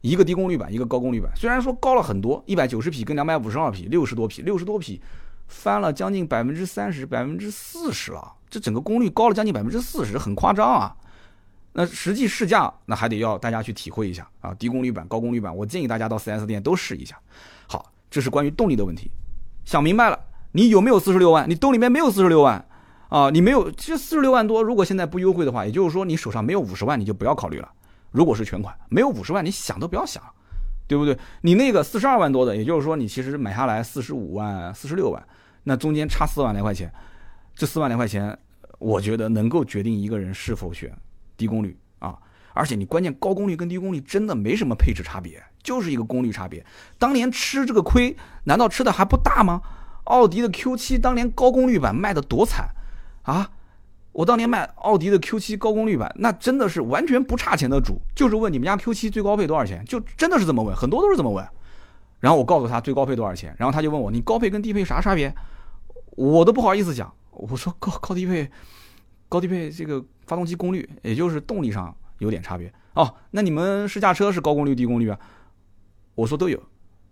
一个低功率版，一个高功率版，虽然说高了很多，一百九十匹跟两百五十二匹，六十多匹，六十多匹翻了将近百分之三十、百分之四十了，这整个功率高了将近百分之四十，很夸张啊。那实际试驾，那还得要大家去体会一下啊，低功率版、高功率版，我建议大家到 4S 店都试一下。好，这是关于动力的问题。想明白了，你有没有四十六万？你兜里面没有四十六万啊？你没有，其实四十六万多，如果现在不优惠的话，也就是说你手上没有五十万，你就不要考虑了。如果是全款，没有五十万，你想都不要想，对不对？你那个四十二万多的，也就是说你其实买下来四十五万、四十六万，那中间差四万来块钱，这四万来块钱，我觉得能够决定一个人是否选。低功率啊，而且你关键高功率跟低功率真的没什么配置差别，就是一个功率差别。当年吃这个亏，难道吃的还不大吗？奥迪的 Q7 当年高功率版卖的多惨啊！我当年卖奥迪的 Q7 高功率版，那真的是完全不差钱的主，就是问你们家 Q7 最高配多少钱，就真的是这么问，很多都是这么问。然后我告诉他最高配多少钱，然后他就问我你高配跟低配啥差别？我都不好意思讲，我说高高低配。高低配这个发动机功率，也就是动力上有点差别哦。那你们试驾车是高功率低功率啊？我说都有。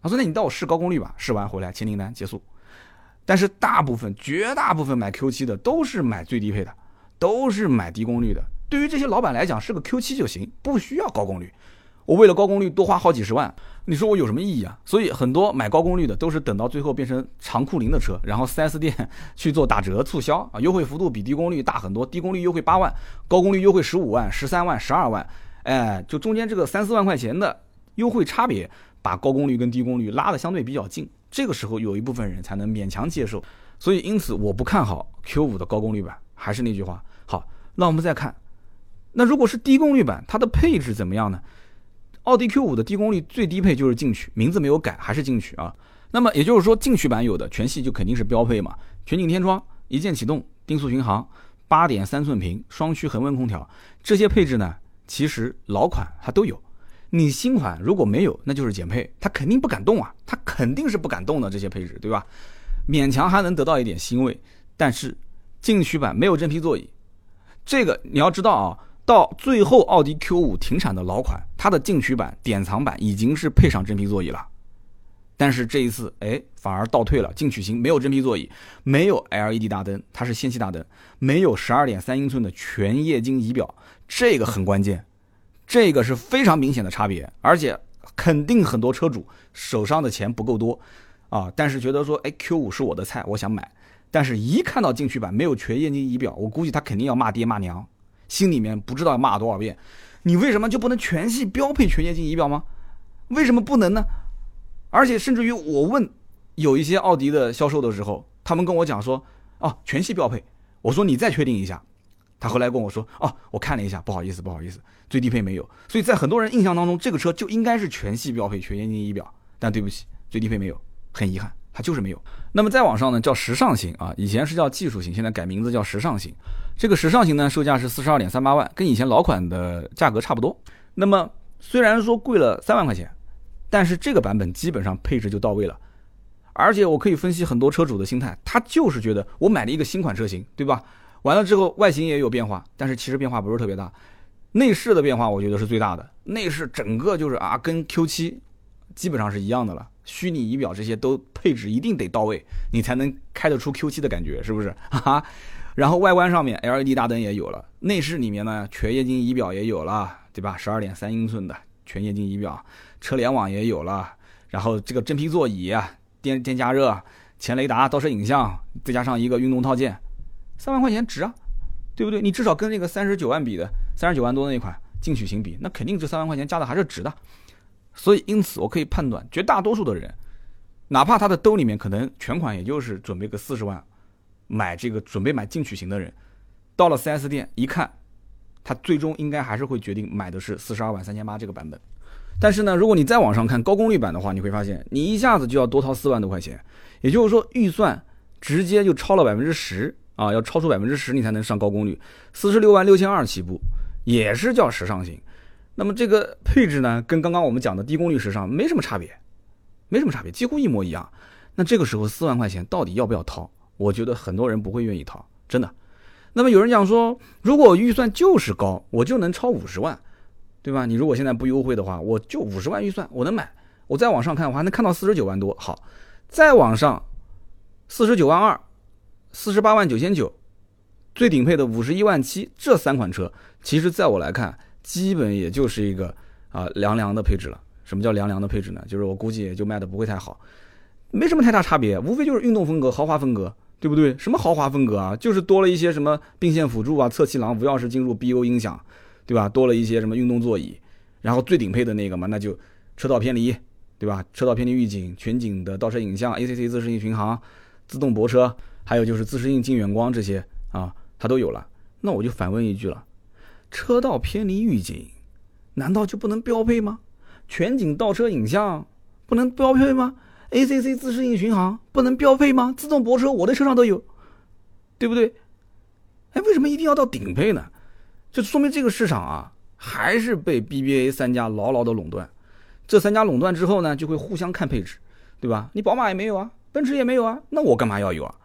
他说那你到我试高功率吧，试完回来签订单结束。但是大部分绝大部分买 Q 七的都是买最低配的，都是买低功率的。对于这些老板来讲，是个 Q 七就行，不需要高功率。我为了高功率多花好几十万，你说我有什么意义啊？所以很多买高功率的都是等到最后变成长库龄的车，然后 4S 店去做打折促销啊，优惠幅度比低功率大很多，低功率优惠八万，高功率优惠十五万、十三万、十二万，哎，就中间这个三四万块钱的优惠差别，把高功率跟低功率拉的相对比较近，这个时候有一部分人才能勉强接受。所以因此我不看好 Q 五的高功率版，还是那句话，好，那我们再看，那如果是低功率版，它的配置怎么样呢？奥迪 Q5 的低功率最低配就是进取，名字没有改，还是进取啊。那么也就是说，进取版有的全系就肯定是标配嘛，全景天窗、一键启动、定速巡航、八点三寸屏、双区恒温空调，这些配置呢，其实老款它都有。你新款如果没有，那就是减配，它肯定不敢动啊，它肯定是不敢动的这些配置，对吧？勉强还能得到一点欣慰，但是进取版没有真皮座椅，这个你要知道啊。到最后，奥迪 Q5 停产的老款，它的进取版、典藏版已经是配上真皮座椅了。但是这一次，哎，反而倒退了，进取型没有真皮座椅，没有 LED 大灯，它是氙气大灯，没有12.3英寸的全液晶仪表，这个很关键，这个是非常明显的差别。而且肯定很多车主手上的钱不够多啊，但是觉得说，哎，Q5 是我的菜，我想买，但是一看到进取版没有全液晶仪表，我估计他肯定要骂爹骂娘。心里面不知道骂多少遍，你为什么就不能全系标配全液晶仪表吗？为什么不能呢？而且甚至于我问有一些奥迪的销售的时候，他们跟我讲说，哦，全系标配。我说你再确定一下。他后来跟我说，哦，我看了一下，不好意思，不好意思，最低配没有。所以在很多人印象当中，这个车就应该是全系标配全液晶仪表，但对不起，最低配没有，很遗憾。它就是没有。那么再往上呢，叫时尚型啊，以前是叫技术型，现在改名字叫时尚型。这个时尚型呢，售价是四十二点三八万，跟以前老款的价格差不多。那么虽然说贵了三万块钱，但是这个版本基本上配置就到位了。而且我可以分析很多车主的心态，他就是觉得我买了一个新款车型，对吧？完了之后外形也有变化，但是其实变化不是特别大。内饰的变化我觉得是最大的，内饰整个就是啊，跟 Q7 基本上是一样的了。虚拟仪表这些都配置一定得到位，你才能开得出 Q7 的感觉，是不是？哈哈。然后外观上面 LED 大灯也有了，内饰里面呢全液晶仪表也有了，对吧？十二点三英寸的全液晶仪表，车联网也有了，然后这个真皮座椅、电电加热、前雷达、倒车影像，再加上一个运动套件，三万块钱值啊，对不对？你至少跟那个三十九万比的三十九万多那款进取型比，那肯定这三万块钱加的还是值的。所以，因此我可以判断，绝大多数的人，哪怕他的兜里面可能全款也就是准备个四十万，买这个准备买进取型的人，到了 4S 店一看，他最终应该还是会决定买的是四十二万三千八这个版本。但是呢，如果你再往上看高功率版的话，你会发现你一下子就要多掏四万多块钱，也就是说预算直接就超了百分之十啊，要超出百分之十你才能上高功率，四十六万六千二起步也是叫时尚型。那么这个配置呢，跟刚刚我们讲的低功率时尚没什么差别，没什么差别，几乎一模一样。那这个时候四万块钱到底要不要掏？我觉得很多人不会愿意掏，真的。那么有人讲说，如果预算就是高，我就能超五十万，对吧？你如果现在不优惠的话，我就五十万预算我能买。我再往上看，我还能看到四十九万多。好，再往上，四十九万二，四十八万九千九，最顶配的五十一万七，这三款车，其实在我来看。基本也就是一个啊凉凉的配置了。什么叫凉凉的配置呢？就是我估计也就卖的不会太好，没什么太大差别，无非就是运动风格、豪华风格，对不对？什么豪华风格啊？就是多了一些什么并线辅助啊、侧气囊、无钥匙进入、BO 音响，对吧？多了一些什么运动座椅，然后最顶配的那个嘛，那就车道偏离，对吧？车道偏离预警、全景的倒车影像、ACC 自适应巡航、自动泊车，还有就是自适应近远光这些啊，它都有了。那我就反问一句了。车道偏离预警，难道就不能标配吗？全景倒车影像不能标配吗？ACC 自适应巡航不能标配吗？自动泊车我的车上都有，对不对？哎，为什么一定要到顶配呢？就说明这个市场啊，还是被 BBA 三家牢牢的垄断。这三家垄断之后呢，就会互相看配置，对吧？你宝马也没有啊，奔驰也没有啊，那我干嘛要有啊？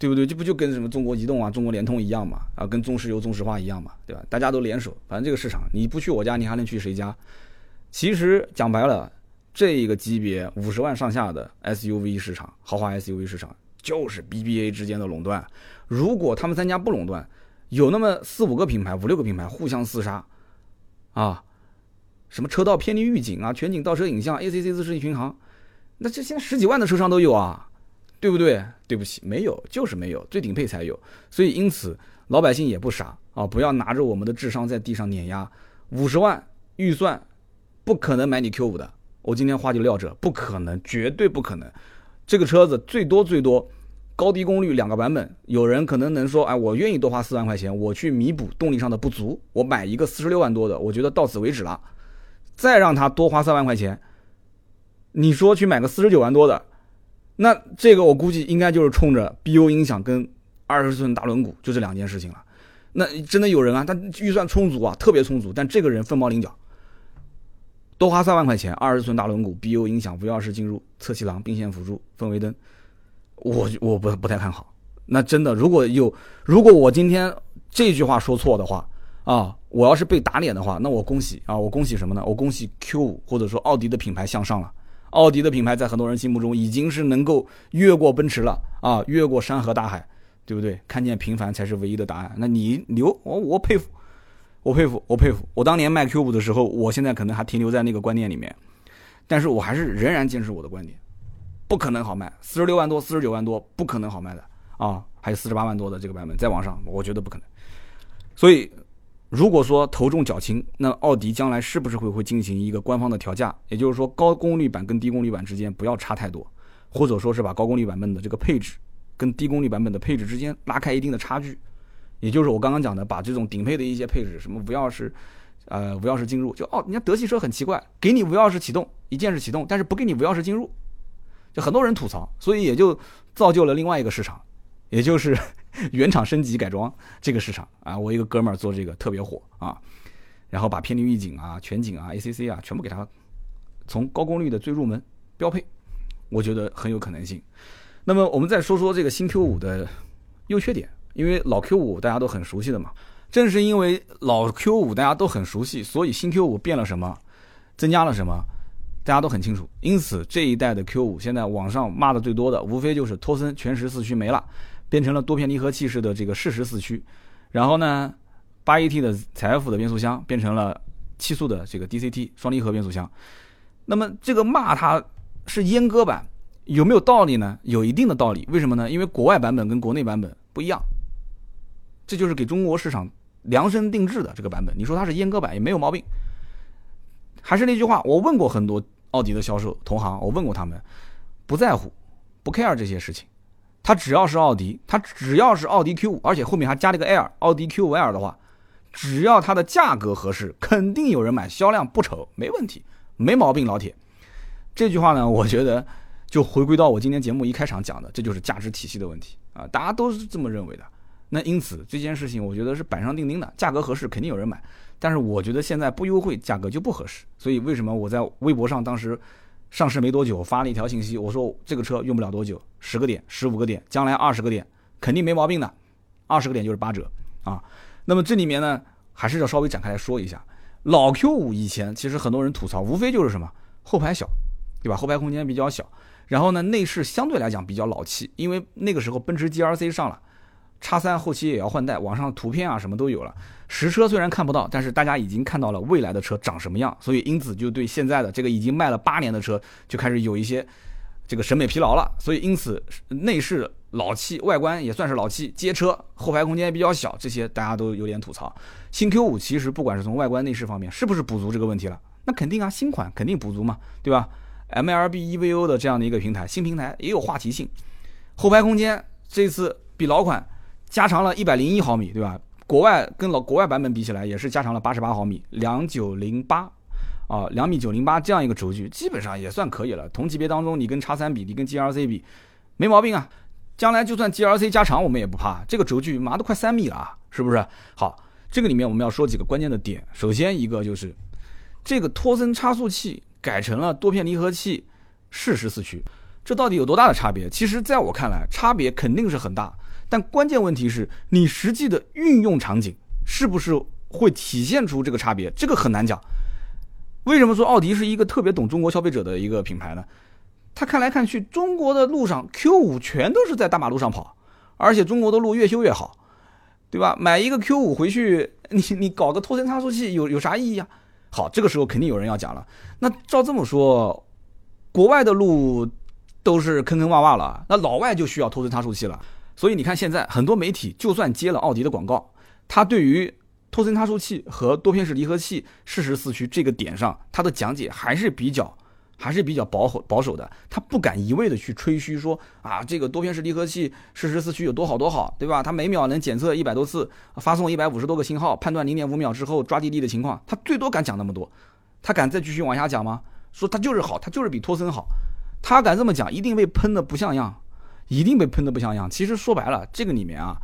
对不对？这不就跟什么中国移动啊、中国联通一样嘛？啊，跟中石油、中石化一样嘛？对吧？大家都联手，反正这个市场你不去我家，你还能去谁家？其实讲白了，这个级别五十万上下的 SUV 市场，豪华 SUV 市场就是 BBA 之间的垄断。如果他们三家不垄断，有那么四五个品牌、五六个品牌互相厮杀，啊，什么车道偏离预警啊、全景倒车影像、ACC 自适应巡航，那这现在十几万的车上都有啊。对不对？对不起，没有，就是没有，最顶配才有。所以因此，老百姓也不傻啊，不要拿着我们的智商在地上碾压。五十万预算，不可能买你 Q 五的。我今天话就撂这，不可能，绝对不可能。这个车子最多最多，高低功率两个版本。有人可能能说，哎，我愿意多花四万块钱，我去弥补动力上的不足，我买一个四十六万多的，我觉得到此为止了。再让他多花三万块钱，你说去买个四十九万多的？那这个我估计应该就是冲着 BO 音响跟二十寸大轮毂就这两件事情了。那真的有人啊，他预算充足啊，特别充足，但这个人凤毛麟角，多花三万块钱，二十寸大轮毂，BO 音响，无钥匙进入，侧气囊，并线辅助，氛围灯，我我不不太看好。那真的，如果有如果我今天这句话说错的话啊，我要是被打脸的话，那我恭喜啊，我恭喜什么呢？我恭喜 Q 五或者说奥迪的品牌向上了。奥迪的品牌在很多人心目中已经是能够越过奔驰了啊，越过山河大海，对不对？看见平凡才是唯一的答案。那你牛，我我佩服，我佩服，我佩服。我当年卖 Q 五的时候，我现在可能还停留在那个观念里面，但是我还是仍然坚持我的观点，不可能好卖，四十六万多、四十九万多，不可能好卖的啊！还有四十八万多的这个版本，再往上，我觉得不可能。所以。如果说头重脚轻，那奥迪将来是不是会会进行一个官方的调价？也就是说，高功率版跟低功率版之间不要差太多，或者说是把高功率版本的这个配置跟低功率版本的配置之间拉开一定的差距。也就是我刚刚讲的，把这种顶配的一些配置，什么无钥匙，呃，无钥匙进入，就哦，人家德系车很奇怪，给你无钥匙启动，一键式启动，但是不给你无钥匙进入，就很多人吐槽，所以也就造就了另外一个市场。也就是 原厂升级改装这个市场啊，我一个哥们儿做这个特别火啊，然后把偏离预警啊、全景啊、ACC 啊全部给他从高功率的最入门标配，我觉得很有可能性。那么我们再说说这个新 Q 五的优缺点，因为老 Q 五大家都很熟悉的嘛，正是因为老 Q 五大家都很熟悉，所以新 Q 五变了什么，增加了什么。大家都很清楚，因此这一代的 Q 五现在网上骂的最多的，无非就是托森全时四驱没了，变成了多片离合器式的这个适时四驱，然后呢，八 AT 的采 F 的变速箱变成了七速的这个 DCT 双离合变速箱。那么这个骂它是阉割版，有没有道理呢？有一定的道理。为什么呢？因为国外版本跟国内版本不一样，这就是给中国市场量身定制的这个版本。你说它是阉割版也没有毛病。还是那句话，我问过很多奥迪的销售同行，我问过他们，不在乎，不 care 这些事情。它只要是奥迪，它只要是奥迪 Q 五，而且后面还加了个 L，奥迪 Q 五 L 的话，只要它的价格合适，肯定有人买，销量不愁，没问题，没毛病，老铁。这句话呢，我觉得就回归到我今天节目一开场讲的，这就是价值体系的问题啊，大家都是这么认为的。那因此这件事情，我觉得是板上钉钉的，价格合适肯定有人买。但是我觉得现在不优惠，价格就不合适。所以为什么我在微博上当时上市没多久发了一条信息，我说这个车用不了多久，十个点、十五个点，将来二十个点肯定没毛病的，二十个点就是八折啊。那么这里面呢，还是要稍微展开来说一下，老 Q 五以前其实很多人吐槽，无非就是什么后排小，对吧？后排空间比较小，然后呢内饰相对来讲比较老气，因为那个时候奔驰 GRC 上了。叉三后期也要换代，网上图片啊什么都有了。实车虽然看不到，但是大家已经看到了未来的车长什么样，所以因此就对现在的这个已经卖了八年的车就开始有一些这个审美疲劳了。所以因此内饰老气，外观也算是老气，街车后排空间比较小，这些大家都有点吐槽。新 Q 五其实不管是从外观内饰方面是不是补足这个问题了，那肯定啊，新款肯定补足嘛，对吧？MLB EVO 的这样的一个平台，新平台也有话题性。后排空间这次比老款。加长了一百零一毫米，对吧？国外跟老国外版本比起来，也是加长了八十八毫米，两九零八，啊，两米九零八这样一个轴距，基本上也算可以了。同级别当中，你跟叉三比，你跟 G R C 比，没毛病啊。将来就算 G R C 加长，我们也不怕。这个轴距妈都快三米了，是不是？好，这个里面我们要说几个关键的点。首先一个就是，这个托森差速器改成了多片离合器适时四驱，这到底有多大的差别？其实在我看来，差别肯定是很大。但关键问题是你实际的运用场景是不是会体现出这个差别？这个很难讲。为什么说奥迪是一个特别懂中国消费者的一个品牌呢？他看来看去，中国的路上 Q 五全都是在大马路上跑，而且中国的路越修越好，对吧？买一个 Q 五回去，你你搞个托森差速器有有啥意义啊？好，这个时候肯定有人要讲了。那照这么说，国外的路都是坑坑洼洼了，那老外就需要托森差速器了。所以你看，现在很多媒体就算接了奥迪的广告，它对于托森差速器和多片式离合器适时四驱这个点上，它的讲解还是比较还是比较保守保守的。他不敢一味的去吹嘘说啊，这个多片式离合器适时四驱有多好多好，对吧？它每秒能检测一百多次，发送一百五十多个信号，判断零点五秒之后抓地力的情况，他最多敢讲那么多。他敢再继续往下讲吗？说它就是好，它就是比托森好。他敢这么讲，一定被喷的不像样。一定被喷得不像样。其实说白了，这个里面啊，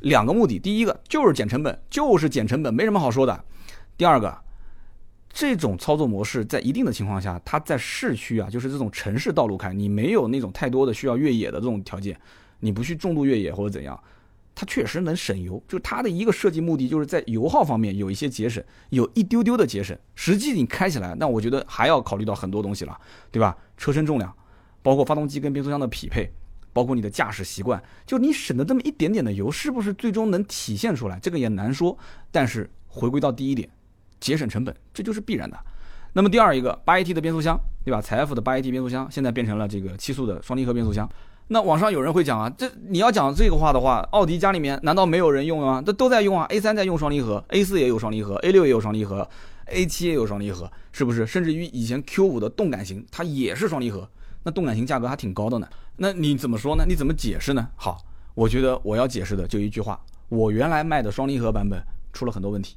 两个目的：第一个就是减成本，就是减成本，没什么好说的；第二个，这种操作模式在一定的情况下，它在市区啊，就是这种城市道路开，你没有那种太多的需要越野的这种条件，你不去重度越野或者怎样，它确实能省油。就它的一个设计目的，就是在油耗方面有一些节省，有一丢丢的节省。实际你开起来，那我觉得还要考虑到很多东西了，对吧？车身重量，包括发动机跟变速箱的匹配。包括你的驾驶习惯，就你省的这么一点点的油，是不是最终能体现出来？这个也难说。但是回归到第一点，节省成本，这就是必然的。那么第二一个，八 AT 的变速箱，对吧？财富的八 AT 变速箱现在变成了这个七速的双离合变速箱。那网上有人会讲啊，这你要讲这个话的话，奥迪家里面难道没有人用吗？这都在用啊，A 三在用双离合，A 四也有双离合，A 六也有双离合，A 七也有双离合，是不是？甚至于以前 Q 五的动感型，它也是双离合。那动感型价格还挺高的呢，那你怎么说呢？你怎么解释呢？好，我觉得我要解释的就一句话：我原来卖的双离合版本出了很多问题，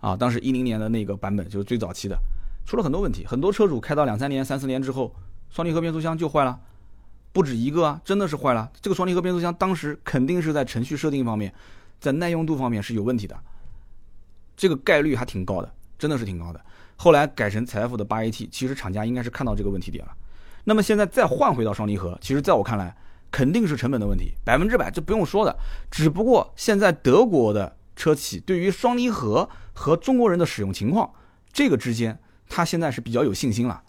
啊，当时一零年的那个版本就是最早期的，出了很多问题，很多车主开到两三年、三四年之后，双离合变速箱就坏了，不止一个啊，真的是坏了。这个双离合变速箱当时肯定是在程序设定方面，在耐用度方面是有问题的，这个概率还挺高的，真的是挺高的。后来改成财富的八 AT，其实厂家应该是看到这个问题点了。那么现在再换回到双离合，其实在我看来，肯定是成本的问题，百分之百这不用说的。只不过现在德国的车企对于双离合和中国人的使用情况，这个之间，他现在是比较有信心了，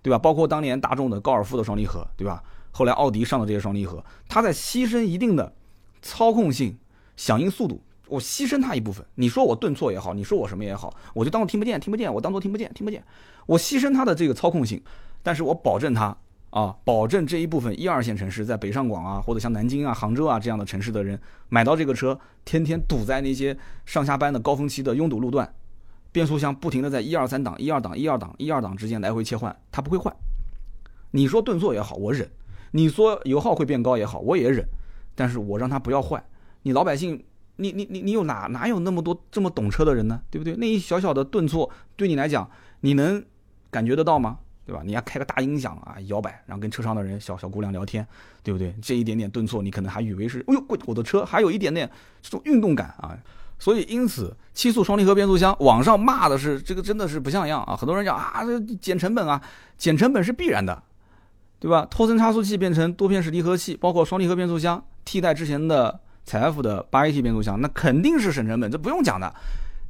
对吧？包括当年大众的高尔夫的双离合，对吧？后来奥迪上的这些双离合，它在牺牲一定的操控性、响应速度，我牺牲它一部分。你说我顿挫也好，你说我什么也好，我就当做听不见，听不见，我当做听不见，听不见，我牺牲它的这个操控性。但是我保证它啊，保证这一部分一二线城市，在北上广啊，或者像南京啊、杭州啊这样的城市的人买到这个车，天天堵在那些上下班的高峰期的拥堵路段，变速箱不停的在一二三档、一二档、一二档、一二档之间来回切换，它不会坏。你说顿挫也好，我忍；你说油耗会变高也好，我也忍。但是我让它不要坏。你老百姓，你你你你有哪哪有那么多这么懂车的人呢？对不对？那一小小的顿挫，对你来讲，你能感觉得到吗？对吧？你还开个大音响啊，摇摆，然后跟车上的人小小姑娘聊天，对不对？这一点点顿挫，你可能还以为是，哎呦，我的车还有一点点这种运动感啊。所以因此，七速双离合变速箱，网上骂的是这个真的是不像样啊！很多人讲啊，这减成本啊，减成本是必然的，对吧？托森差速器变成多片式离合器，包括双离合变速箱，替代之前的采埃孚的八 AT 变速箱，那肯定是省成本，这不用讲的。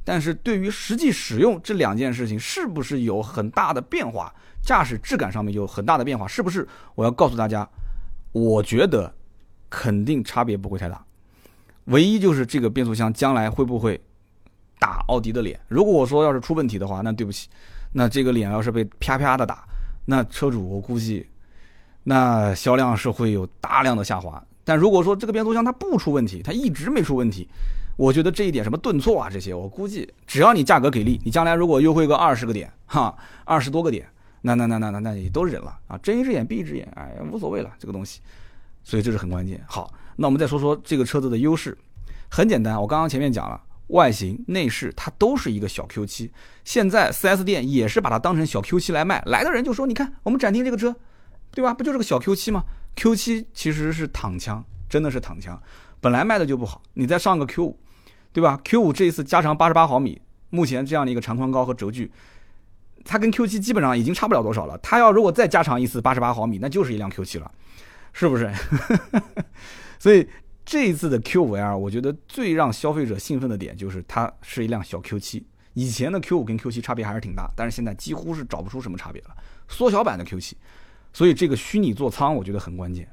但是对于实际使用这两件事情，是不是有很大的变化？驾驶质感上面有很大的变化，是不是？我要告诉大家，我觉得肯定差别不会太大。唯一就是这个变速箱将来会不会打奥迪的脸？如果我说要是出问题的话，那对不起，那这个脸要是被啪啪的打，那车主我估计那销量是会有大量的下滑。但如果说这个变速箱它不出问题，它一直没出问题，我觉得这一点什么顿挫啊这些，我估计只要你价格给力，你将来如果优惠个二十个点哈，二十多个点，那那那那那那也都忍了啊，睁一只眼闭一只眼，哎，无所谓了这个东西，所以这是很关键。好。那我们再说说这个车子的优势，很简单，我刚刚前面讲了，外形、内饰它都是一个小 Q7，现在 4S 店也是把它当成小 Q7 来卖，来的人就说，你看我们展厅这个车，对吧？不就是个小 Q7 吗？Q7 其实是躺枪，真的是躺枪，本来卖的就不好，你再上个 Q5，对吧？Q5 这一次加长八十八毫米，目前这样的一个长宽高和轴距，它跟 Q7 基本上已经差不了多少了，它要如果再加长一次八十八毫米，那就是一辆 Q7 了，是不是？所以这一次的 Q5L，我觉得最让消费者兴奋的点就是它是一辆小 Q7。以前的 Q5 跟 Q7 差别还是挺大，但是现在几乎是找不出什么差别了，缩小版的 Q7。所以这个虚拟座舱我觉得很关键，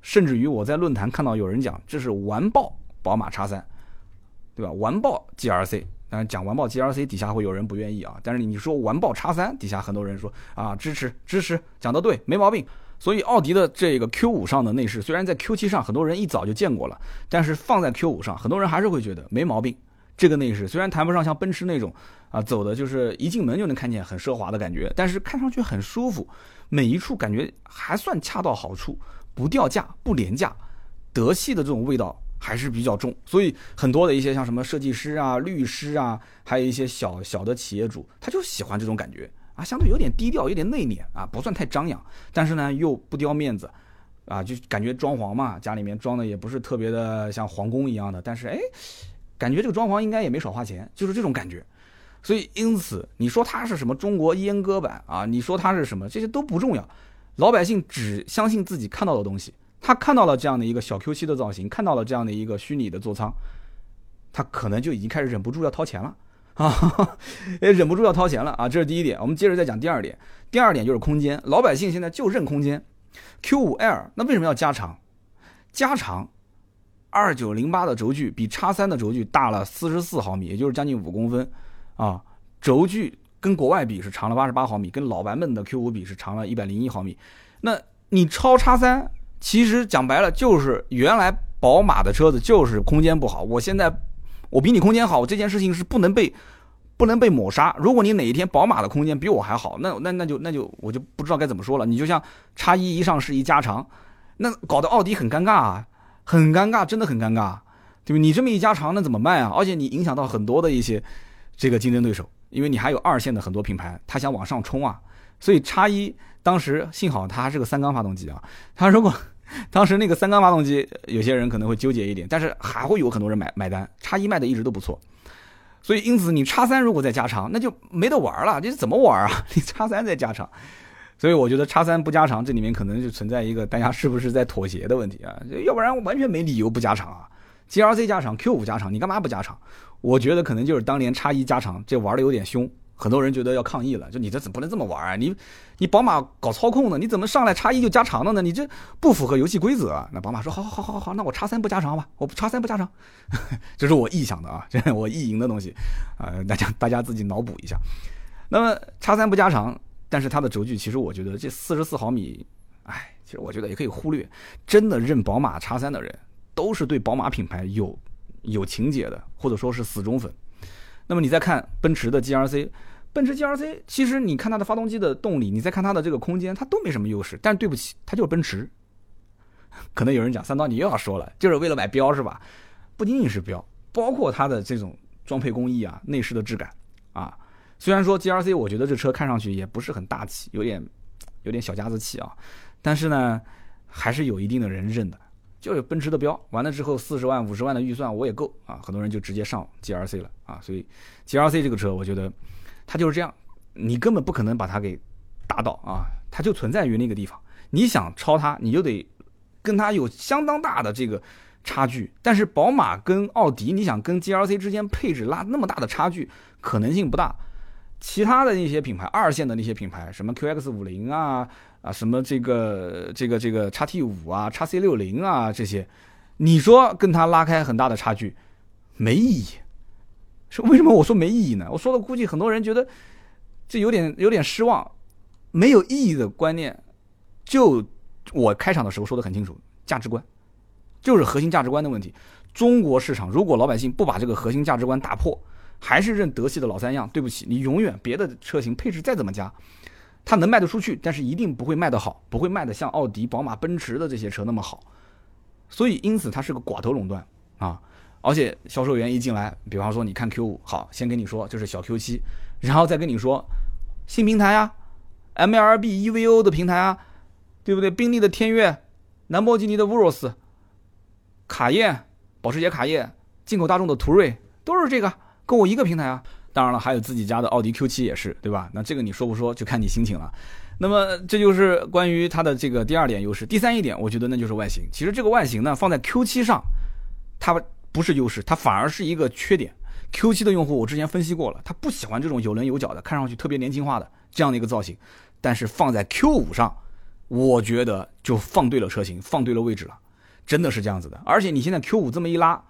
甚至于我在论坛看到有人讲这是完爆宝马 X3，对吧？完爆 GRC，但是讲完爆 GRC 底下会有人不愿意啊，但是你说完爆 X3 底下很多人说啊支持支持，讲的对，没毛病。所以奥迪的这个 Q5 上的内饰，虽然在 Q7 上很多人一早就见过了，但是放在 Q5 上，很多人还是会觉得没毛病。这个内饰虽然谈不上像奔驰那种啊走的就是一进门就能看见很奢华的感觉，但是看上去很舒服，每一处感觉还算恰到好处，不掉价不廉价，德系的这种味道还是比较重。所以很多的一些像什么设计师啊、律师啊，还有一些小小的企业主，他就喜欢这种感觉。啊，相对有点低调，有点内敛啊，不算太张扬，但是呢又不掉面子，啊，就感觉装潢嘛，家里面装的也不是特别的像皇宫一样的，但是哎，感觉这个装潢应该也没少花钱，就是这种感觉。所以因此你说它是什么中国阉割版啊？你说它是什么？这些都不重要，老百姓只相信自己看到的东西。他看到了这样的一个小 Q7 的造型，看到了这样的一个虚拟的座舱，他可能就已经开始忍不住要掏钱了。啊，也忍不住要掏钱了啊！这是第一点，我们接着再讲第二点。第二点就是空间，老百姓现在就认空间。Q5L 那为什么要加长？加长，二九零八的轴距比叉三的轴距大了四十四毫米，也就是将近五公分啊。轴距跟国外比是长了八十八毫米，跟老版本的 Q5 比是长了一百零一毫米。那你超叉三，其实讲白了就是原来宝马的车子就是空间不好，我现在。我比你空间好，这件事情是不能被不能被抹杀。如果你哪一天宝马的空间比我还好，那那那就那就我就不知道该怎么说了。你就像叉一一上市一加长，那搞得奥迪很尴尬啊，很尴尬，真的很尴尬，对吧？你这么一加长，那怎么卖啊？而且你影响到很多的一些这个竞争对手，因为你还有二线的很多品牌，他想往上冲啊。所以叉一当时幸好它还是个三缸发动机啊，它如果。当时那个三缸发动机，有些人可能会纠结一点，但是还会有很多人买买单。叉一卖的一直都不错，所以因此你叉三如果再加长，那就没得玩了。这怎么玩啊？你叉三再加长，所以我觉得叉三不加长，这里面可能就存在一个大家是不是在妥协的问题啊？要不然完全没理由不加长啊。G R C 加长，Q 五加长，你干嘛不加长？我觉得可能就是当年叉一加长，这玩的有点凶。很多人觉得要抗议了，就你这怎么不能这么玩啊？你，你宝马搞操控的，你怎么上来叉一就加长了呢？你这不符合游戏规则啊！那宝马说，好好好好好，那我叉三不加长吧，我叉三不加长，这是我臆想的啊，这我意淫的东西啊，大家大家自己脑补一下。那么叉三不加长，但是它的轴距其实我觉得这四十四毫米，哎，其实我觉得也可以忽略。真的认宝马叉三的人，都是对宝马品牌有有情节的，或者说是死忠粉。那么你再看奔驰的 G R C。奔驰 G R C，其实你看它的发动机的动力，你再看它的这个空间，它都没什么优势。但对不起，它就是奔驰。可能有人讲三刀，你又要说了，就是为了买标是吧？不仅仅是标，包括它的这种装配工艺啊、内饰的质感啊。虽然说 GRC 我觉得这车看上去也不是很大气，有点有点小家子气啊，但是呢，还是有一定的人认的。就是奔驰的标，完了之后四十万五十万的预算我也够啊，很多人就直接上 GRC 了啊，所以 GRC 这个车我觉得它就是这样，你根本不可能把它给打倒啊，它就存在于那个地方，你想超它，你就得跟它有相当大的这个差距，但是宝马跟奥迪，你想跟 GRC 之间配置拉那么大的差距，可能性不大。其他的那些品牌，二线的那些品牌，什么 QX 五零啊啊，什么这个这个这个叉 T 五啊，叉 C 六零啊这些，你说跟它拉开很大的差距，没意义。是为什么我说没意义呢？我说的估计很多人觉得这有点有点失望。没有意义的观念，就我开场的时候说的很清楚，价值观就是核心价值观的问题。中国市场如果老百姓不把这个核心价值观打破，还是认德系的老三样，对不起，你永远别的车型配置再怎么加，它能卖得出去，但是一定不会卖得好，不会卖得像奥迪、宝马、奔驰的这些车那么好。所以，因此它是个寡头垄断啊。而且销售员一进来，比方说你看 Q 五，好，先跟你说这是小 Q 七，然后再跟你说新平台啊，MLB EVO 的平台啊，对不对？宾利的天越，兰博基尼的 Urus，卡宴，保时捷卡宴，进口大众的途锐，都是这个。跟我一个平台啊，当然了，还有自己家的奥迪 Q7 也是，对吧？那这个你说不说就看你心情了。那么这就是关于它的这个第二点优势。第三一点，我觉得那就是外形。其实这个外形呢，放在 Q7 上，它不是优势，它反而是一个缺点。Q7 的用户我之前分析过了，他不喜欢这种有棱有角的，看上去特别年轻化的这样的一个造型。但是放在 Q5 上，我觉得就放对了车型，放对了位置了，真的是这样子的。而且你现在 Q5 这么一拉。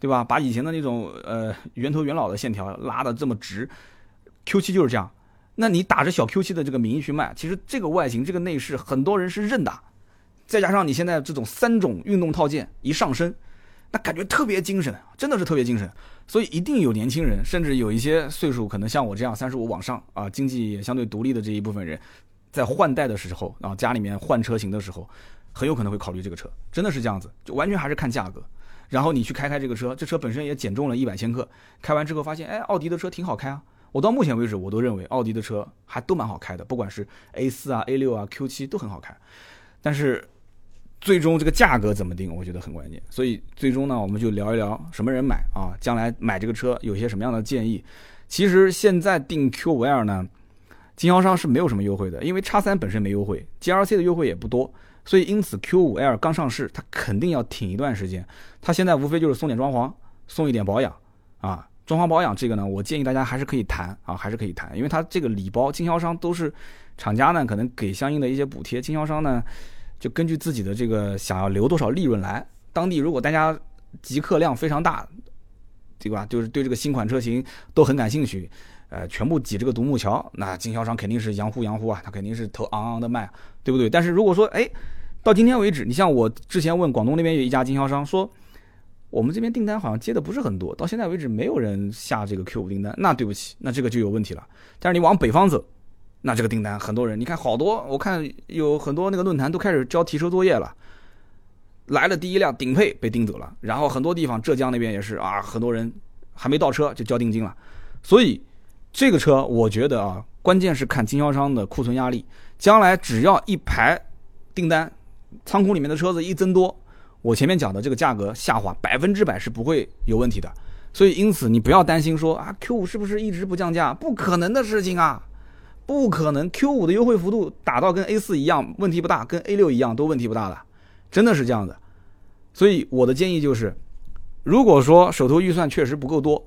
对吧？把以前的那种呃圆头圆脑的线条拉的这么直，Q7 就是这样。那你打着小 Q7 的这个名义去卖，其实这个外形、这个内饰，很多人是认的。再加上你现在这种三种运动套件一上身，那感觉特别精神，真的是特别精神。所以一定有年轻人，甚至有一些岁数可能像我这样三十五往上啊，经济也相对独立的这一部分人，在换代的时候啊，家里面换车型的时候，很有可能会考虑这个车。真的是这样子，就完全还是看价格。然后你去开开这个车，这车本身也减重了一百千克，开完之后发现，哎，奥迪的车挺好开啊。我到目前为止，我都认为奥迪的车还都蛮好开的，不管是 A 四啊、A 六啊、Q 七都很好开。但是最终这个价格怎么定，我觉得很关键。所以最终呢，我们就聊一聊什么人买啊，将来买这个车有些什么样的建议。其实现在订 Q 五 L 呢，经销商是没有什么优惠的，因为叉三本身没优惠，GLC 的优惠也不多。所以，因此 Q5L 刚上市，它肯定要挺一段时间。它现在无非就是送点装潢，送一点保养啊。装潢保养这个呢，我建议大家还是可以谈啊，还是可以谈，因为它这个礼包，经销商都是厂家呢，可能给相应的一些补贴，经销商呢就根据自己的这个想要留多少利润来。当地如果大家集客量非常大，对吧？就是对这个新款车型都很感兴趣。呃，全部挤这个独木桥，那经销商肯定是洋呼洋呼啊，他肯定是头昂昂的卖，对不对？但是如果说，哎，到今天为止，你像我之前问广东那边有一家经销商说，我们这边订单好像接的不是很多，到现在为止没有人下这个 Q 五订单，那对不起，那这个就有问题了。但是你往北方走，那这个订单很多人，你看好多，我看有很多那个论坛都开始交提车作业了，来了第一辆顶配被订走了，然后很多地方浙江那边也是啊，很多人还没到车就交定金了，所以。这个车我觉得啊，关键是看经销商的库存压力。将来只要一排订单，仓库里面的车子一增多，我前面讲的这个价格下滑百分之百是不会有问题的。所以因此你不要担心说啊，Q 五是不是一直不降价？不可能的事情啊，不可能。Q 五的优惠幅度打到跟 A 四一样，问题不大；跟 A 六一样都问题不大的，真的是这样的。所以我的建议就是，如果说手头预算确实不够多，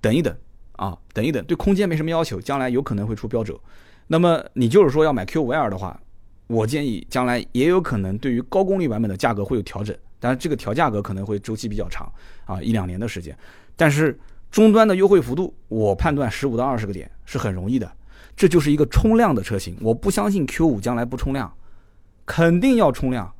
等一等。啊，等一等，对空间没什么要求，将来有可能会出标轴。那么你就是说要买 Q5L 的话，我建议将来也有可能对于高功率版本的价格会有调整，但是这个调价格可能会周期比较长啊，一两年的时间。但是终端的优惠幅度，我判断十五到二十个点是很容易的。这就是一个冲量的车型，我不相信 Q5 将来不冲量，肯定要冲量。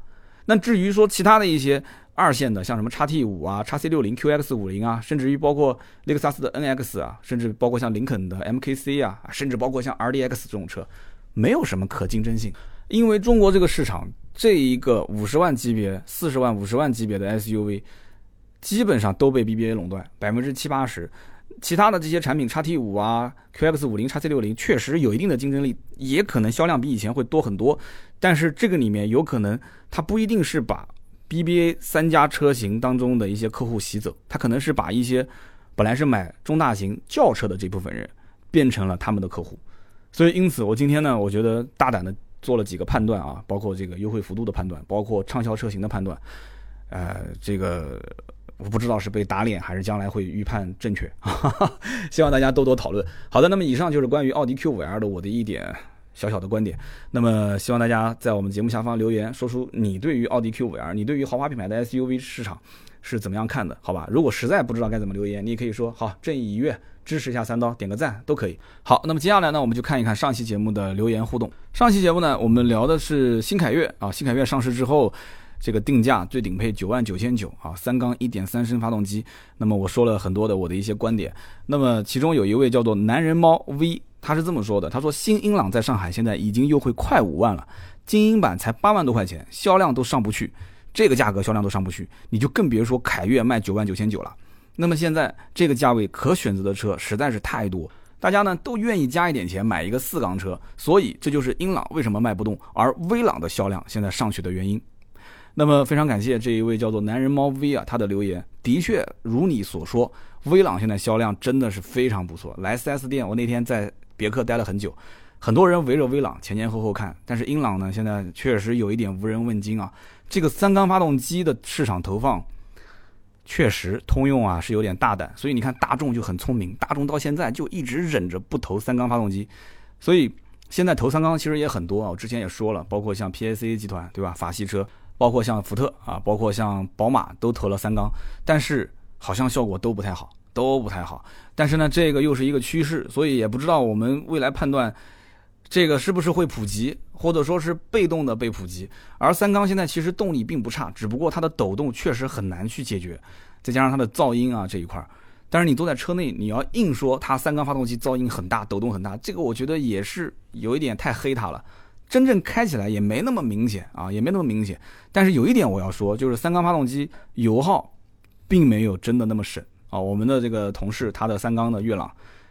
那至于说其他的一些，二线的像什么叉 T 五啊、叉 C 六零、QX 五零啊，甚至于包括雷克萨斯的 NX 啊，甚至包括像林肯的 MKC 啊，甚至包括像 RDX 这种车，没有什么可竞争性。因为中国这个市场，这一个五十万级别、四十万、五十万级别的 SUV，基本上都被 BBA 垄断，百分之七八十。其他的这些产品叉 T 五啊、QX 五零、叉 C 六零确实有一定的竞争力，也可能销量比以前会多很多。但是这个里面有可能它不一定是把 BBA 三家车型当中的一些客户洗走，它可能是把一些本来是买中大型轿车的这部分人变成了他们的客户。所以因此，我今天呢，我觉得大胆的做了几个判断啊，包括这个优惠幅度的判断，包括畅销车型的判断。呃，这个。我不知道是被打脸还是将来会预判正确，希望大家多多讨论。好的，那么以上就是关于奥迪 Q5L 的我的一点小小的观点。那么希望大家在我们节目下方留言，说出你对于奥迪 Q5L，你对于豪华品牌的 SUV 市场是怎么样看的？好吧，如果实在不知道该怎么留言，你也可以说好，正义一跃，支持一下三刀，点个赞都可以。好，那么接下来呢，我们就看一看上期节目的留言互动。上期节目呢，我们聊的是新凯越啊，新凯越上市之后。这个定价最顶配九万九千九啊，三缸一点三升发动机。那么我说了很多的我的一些观点。那么其中有一位叫做男人猫 V，他是这么说的：他说新英朗在上海现在已经优惠快五万了，精英版才八万多块钱，销量都上不去。这个价格销量都上不去，你就更别说凯越卖九万九千九了。那么现在这个价位可选择的车实在是太多，大家呢都愿意加一点钱买一个四缸车，所以这就是英朗为什么卖不动，而威朗的销量现在上去的原因。那么非常感谢这一位叫做男人猫 V 啊，他的留言的确如你所说，威朗现在销量真的是非常不错。来 4S 店，我那天在别克待了很久，很多人围着威朗前前后后看，但是英朗呢，现在确实有一点无人问津啊。这个三缸发动机的市场投放，确实通用啊是有点大胆，所以你看大众就很聪明，大众到现在就一直忍着不投三缸发动机，所以现在投三缸其实也很多啊。我之前也说了，包括像 PSA 集团对吧，法系车。包括像福特啊，包括像宝马都投了三缸，但是好像效果都不太好，都不太好。但是呢，这个又是一个趋势，所以也不知道我们未来判断这个是不是会普及，或者说是被动的被普及。而三缸现在其实动力并不差，只不过它的抖动确实很难去解决，再加上它的噪音啊这一块儿。但是你坐在车内，你要硬说它三缸发动机噪音很大，抖动很大，这个我觉得也是有一点太黑它了。真正开起来也没那么明显啊，也没那么明显。但是有一点我要说，就是三缸发动机油耗并没有真的那么省啊。我们的这个同事他的三缸的悦朗，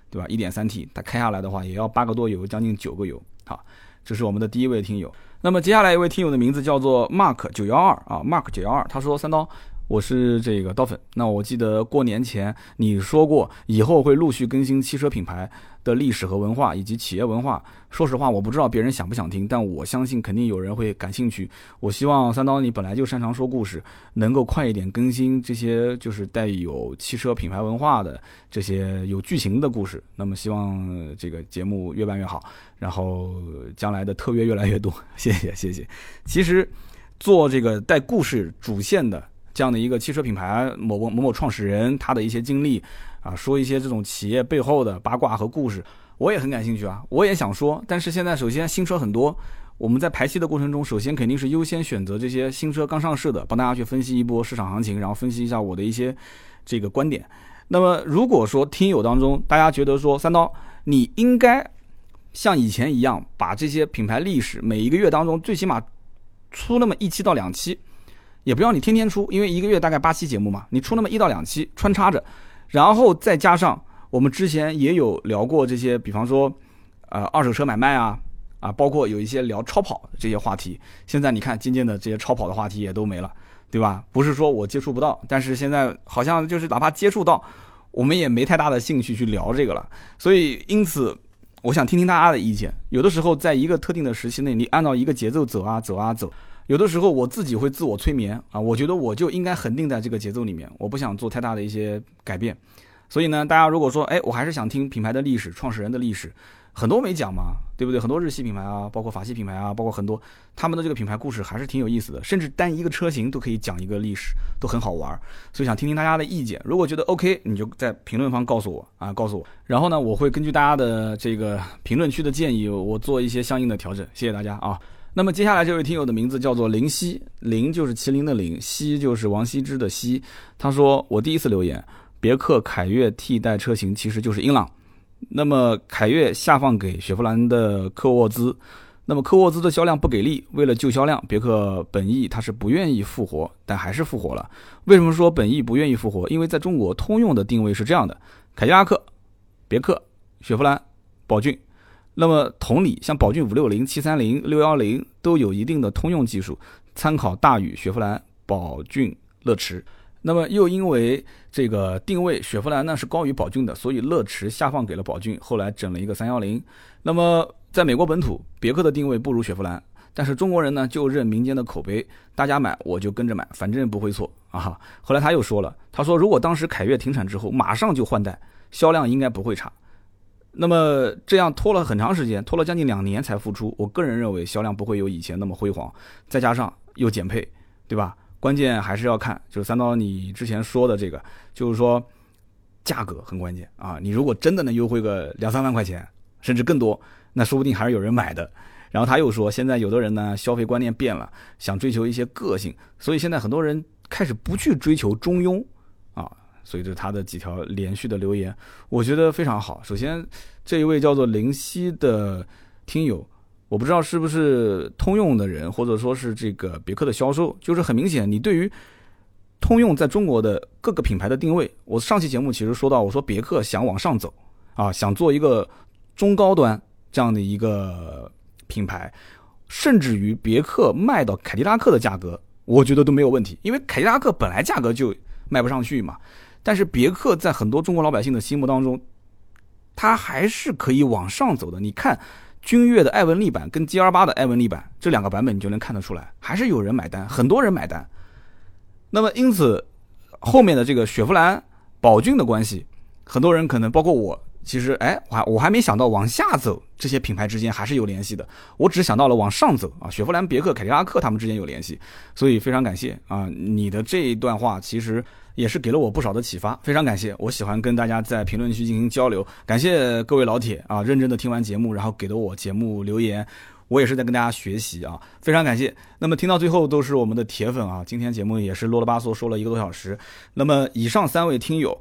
对吧？一点三 T，他开下来的话也要八个多油，将近九个油。好，这是我们的第一位听友。那么接下来一位听友的名字叫做 Mark 九幺二啊，Mark 九幺二，他说三刀。我是这个刀粉，那我记得过年前你说过，以后会陆续更新汽车品牌的历史和文化以及企业文化。说实话，我不知道别人想不想听，但我相信肯定有人会感兴趣。我希望三刀你本来就擅长说故事，能够快一点更新这些就是带有汽车品牌文化的这些有剧情的故事。那么希望这个节目越办越好，然后将来的特约越来越多。谢谢谢谢。其实做这个带故事主线的。这样的一个汽车品牌某某某某创始人他的一些经历啊，说一些这种企业背后的八卦和故事，我也很感兴趣啊，我也想说。但是现在首先新车很多，我们在排期的过程中，首先肯定是优先选择这些新车刚上市的，帮大家去分析一波市场行情，然后分析一下我的一些这个观点。那么如果说听友当中大家觉得说三刀，你应该像以前一样，把这些品牌历史每一个月当中最起码出那么一期到两期。也不要你天天出，因为一个月大概八期节目嘛，你出那么一到两期穿插着，然后再加上我们之前也有聊过这些，比方说，呃，二手车买卖啊，啊，包括有一些聊超跑这些话题。现在你看，渐渐的这些超跑的话题也都没了，对吧？不是说我接触不到，但是现在好像就是哪怕接触到，我们也没太大的兴趣去聊这个了。所以，因此，我想听听大家的意见。有的时候，在一个特定的时期内，你按照一个节奏走啊走啊走。有的时候我自己会自我催眠啊，我觉得我就应该恒定在这个节奏里面，我不想做太大的一些改变。所以呢，大家如果说，哎，我还是想听品牌的历史、创始人的历史，很多没讲嘛，对不对？很多日系品牌啊，包括法系品牌啊，包括很多他们的这个品牌故事还是挺有意思的，甚至单一个车型都可以讲一个历史，都很好玩。所以想听听大家的意见，如果觉得 OK，你就在评论方告诉我啊，告诉我。然后呢，我会根据大家的这个评论区的建议，我做一些相应的调整。谢谢大家啊。那么接下来这位听友的名字叫做林夕，林就是麒麟的林，夕就是王羲之的羲。他说：“我第一次留言，别克凯越替代车型其实就是英朗。那么凯越下放给雪佛兰的科沃兹，那么科沃兹的销量不给力，为了救销量，别克本意它是不愿意复活，但还是复活了。为什么说本意不愿意复活？因为在中国通用的定位是这样的：凯迪拉克、别克、雪佛兰、宝骏。那么同理，像宝骏五六零、七三零、六幺零都有一定的通用技术，参考大宇、雪佛兰、宝骏、乐驰。那么又因为这个定位，雪佛兰呢是高于宝骏的，所以乐驰下放给了宝骏，后来整了一个三幺零。那么在美国本土，别克的定位不如雪佛兰，但是中国人呢就认民间的口碑，大家买我就跟着买，反正不会错啊。后来他又说了，他说如果当时凯越停产之后马上就换代，销量应该不会差。那么这样拖了很长时间，拖了将近两年才复出，我个人认为销量不会有以前那么辉煌，再加上又减配，对吧？关键还是要看，就是三刀你之前说的这个，就是说价格很关键啊。你如果真的能优惠个两三万块钱，甚至更多。那说不定还是有人买的，然后他又说，现在有的人呢消费观念变了，想追求一些个性，所以现在很多人开始不去追求中庸啊，所以这他的几条连续的留言，我觉得非常好。首先这一位叫做灵犀的听友，我不知道是不是通用的人，或者说是这个别克的销售，就是很明显，你对于通用在中国的各个品牌的定位，我上期节目其实说到，我说别克想往上走啊，想做一个中高端。这样的一个品牌，甚至于别克卖到凯迪拉克的价格，我觉得都没有问题，因为凯迪拉克本来价格就卖不上去嘛。但是别克在很多中国老百姓的心目当中，它还是可以往上走的。你看君越的艾文利版跟 G R 八的艾文利版这两个版本，你就能看得出来，还是有人买单，很多人买单。那么因此后面的这个雪佛兰、宝骏的关系，很多人可能包括我。其实，哎，我还我还没想到往下走，这些品牌之间还是有联系的。我只想到了往上走啊，雪佛兰、别克、凯迪拉克他们之间有联系，所以非常感谢啊，你的这一段话其实也是给了我不少的启发，非常感谢。我喜欢跟大家在评论区进行交流，感谢各位老铁啊，认真的听完节目，然后给了我节目留言，我也是在跟大家学习啊，非常感谢。那么听到最后都是我们的铁粉啊，今天节目也是啰啰吧嗦说了一个多小时。那么以上三位听友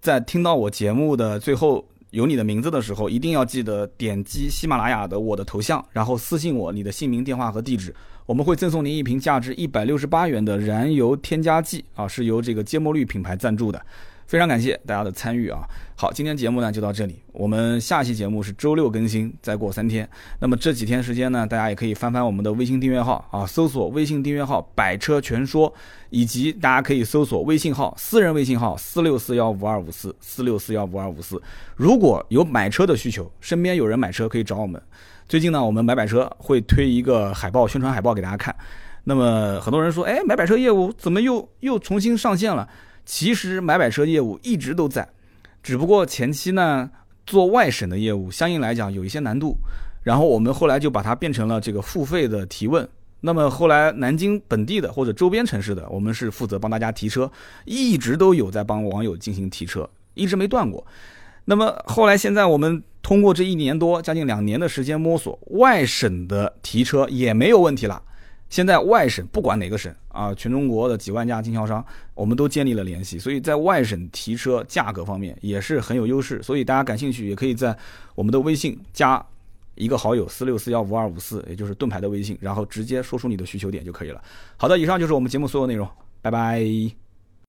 在听到我节目的最后。有你的名字的时候，一定要记得点击喜马拉雅的我的头像，然后私信我你的姓名、电话和地址，我们会赠送您一瓶价值一百六十八元的燃油添加剂啊，是由这个芥末绿品牌赞助的。非常感谢大家的参与啊！好，今天节目呢就到这里，我们下期节目是周六更新，再过三天。那么这几天时间呢，大家也可以翻翻我们的微信订阅号啊，搜索微信订阅号“百车全说”，以及大家可以搜索微信号私人微信号四六四幺五二五四四六四幺五二五四。如果有买车的需求，身边有人买车可以找我们。最近呢，我们买买车会推一个海报，宣传海报给大家看。那么很多人说，哎，买买车业务怎么又又重新上线了？其实买买车业务一直都在，只不过前期呢做外省的业务，相应来讲有一些难度。然后我们后来就把它变成了这个付费的提问。那么后来南京本地的或者周边城市的，我们是负责帮大家提车，一直都有在帮网友进行提车，一直没断过。那么后来现在我们通过这一年多将近两年的时间摸索，外省的提车也没有问题了。现在外省不管哪个省啊，全中国的几万家经销商，我们都建立了联系，所以在外省提车价格方面也是很有优势。所以大家感兴趣，也可以在我们的微信加一个好友四六四幺五二五四，也就是盾牌的微信，然后直接说出你的需求点就可以了。好的，以上就是我们节目所有内容，拜拜。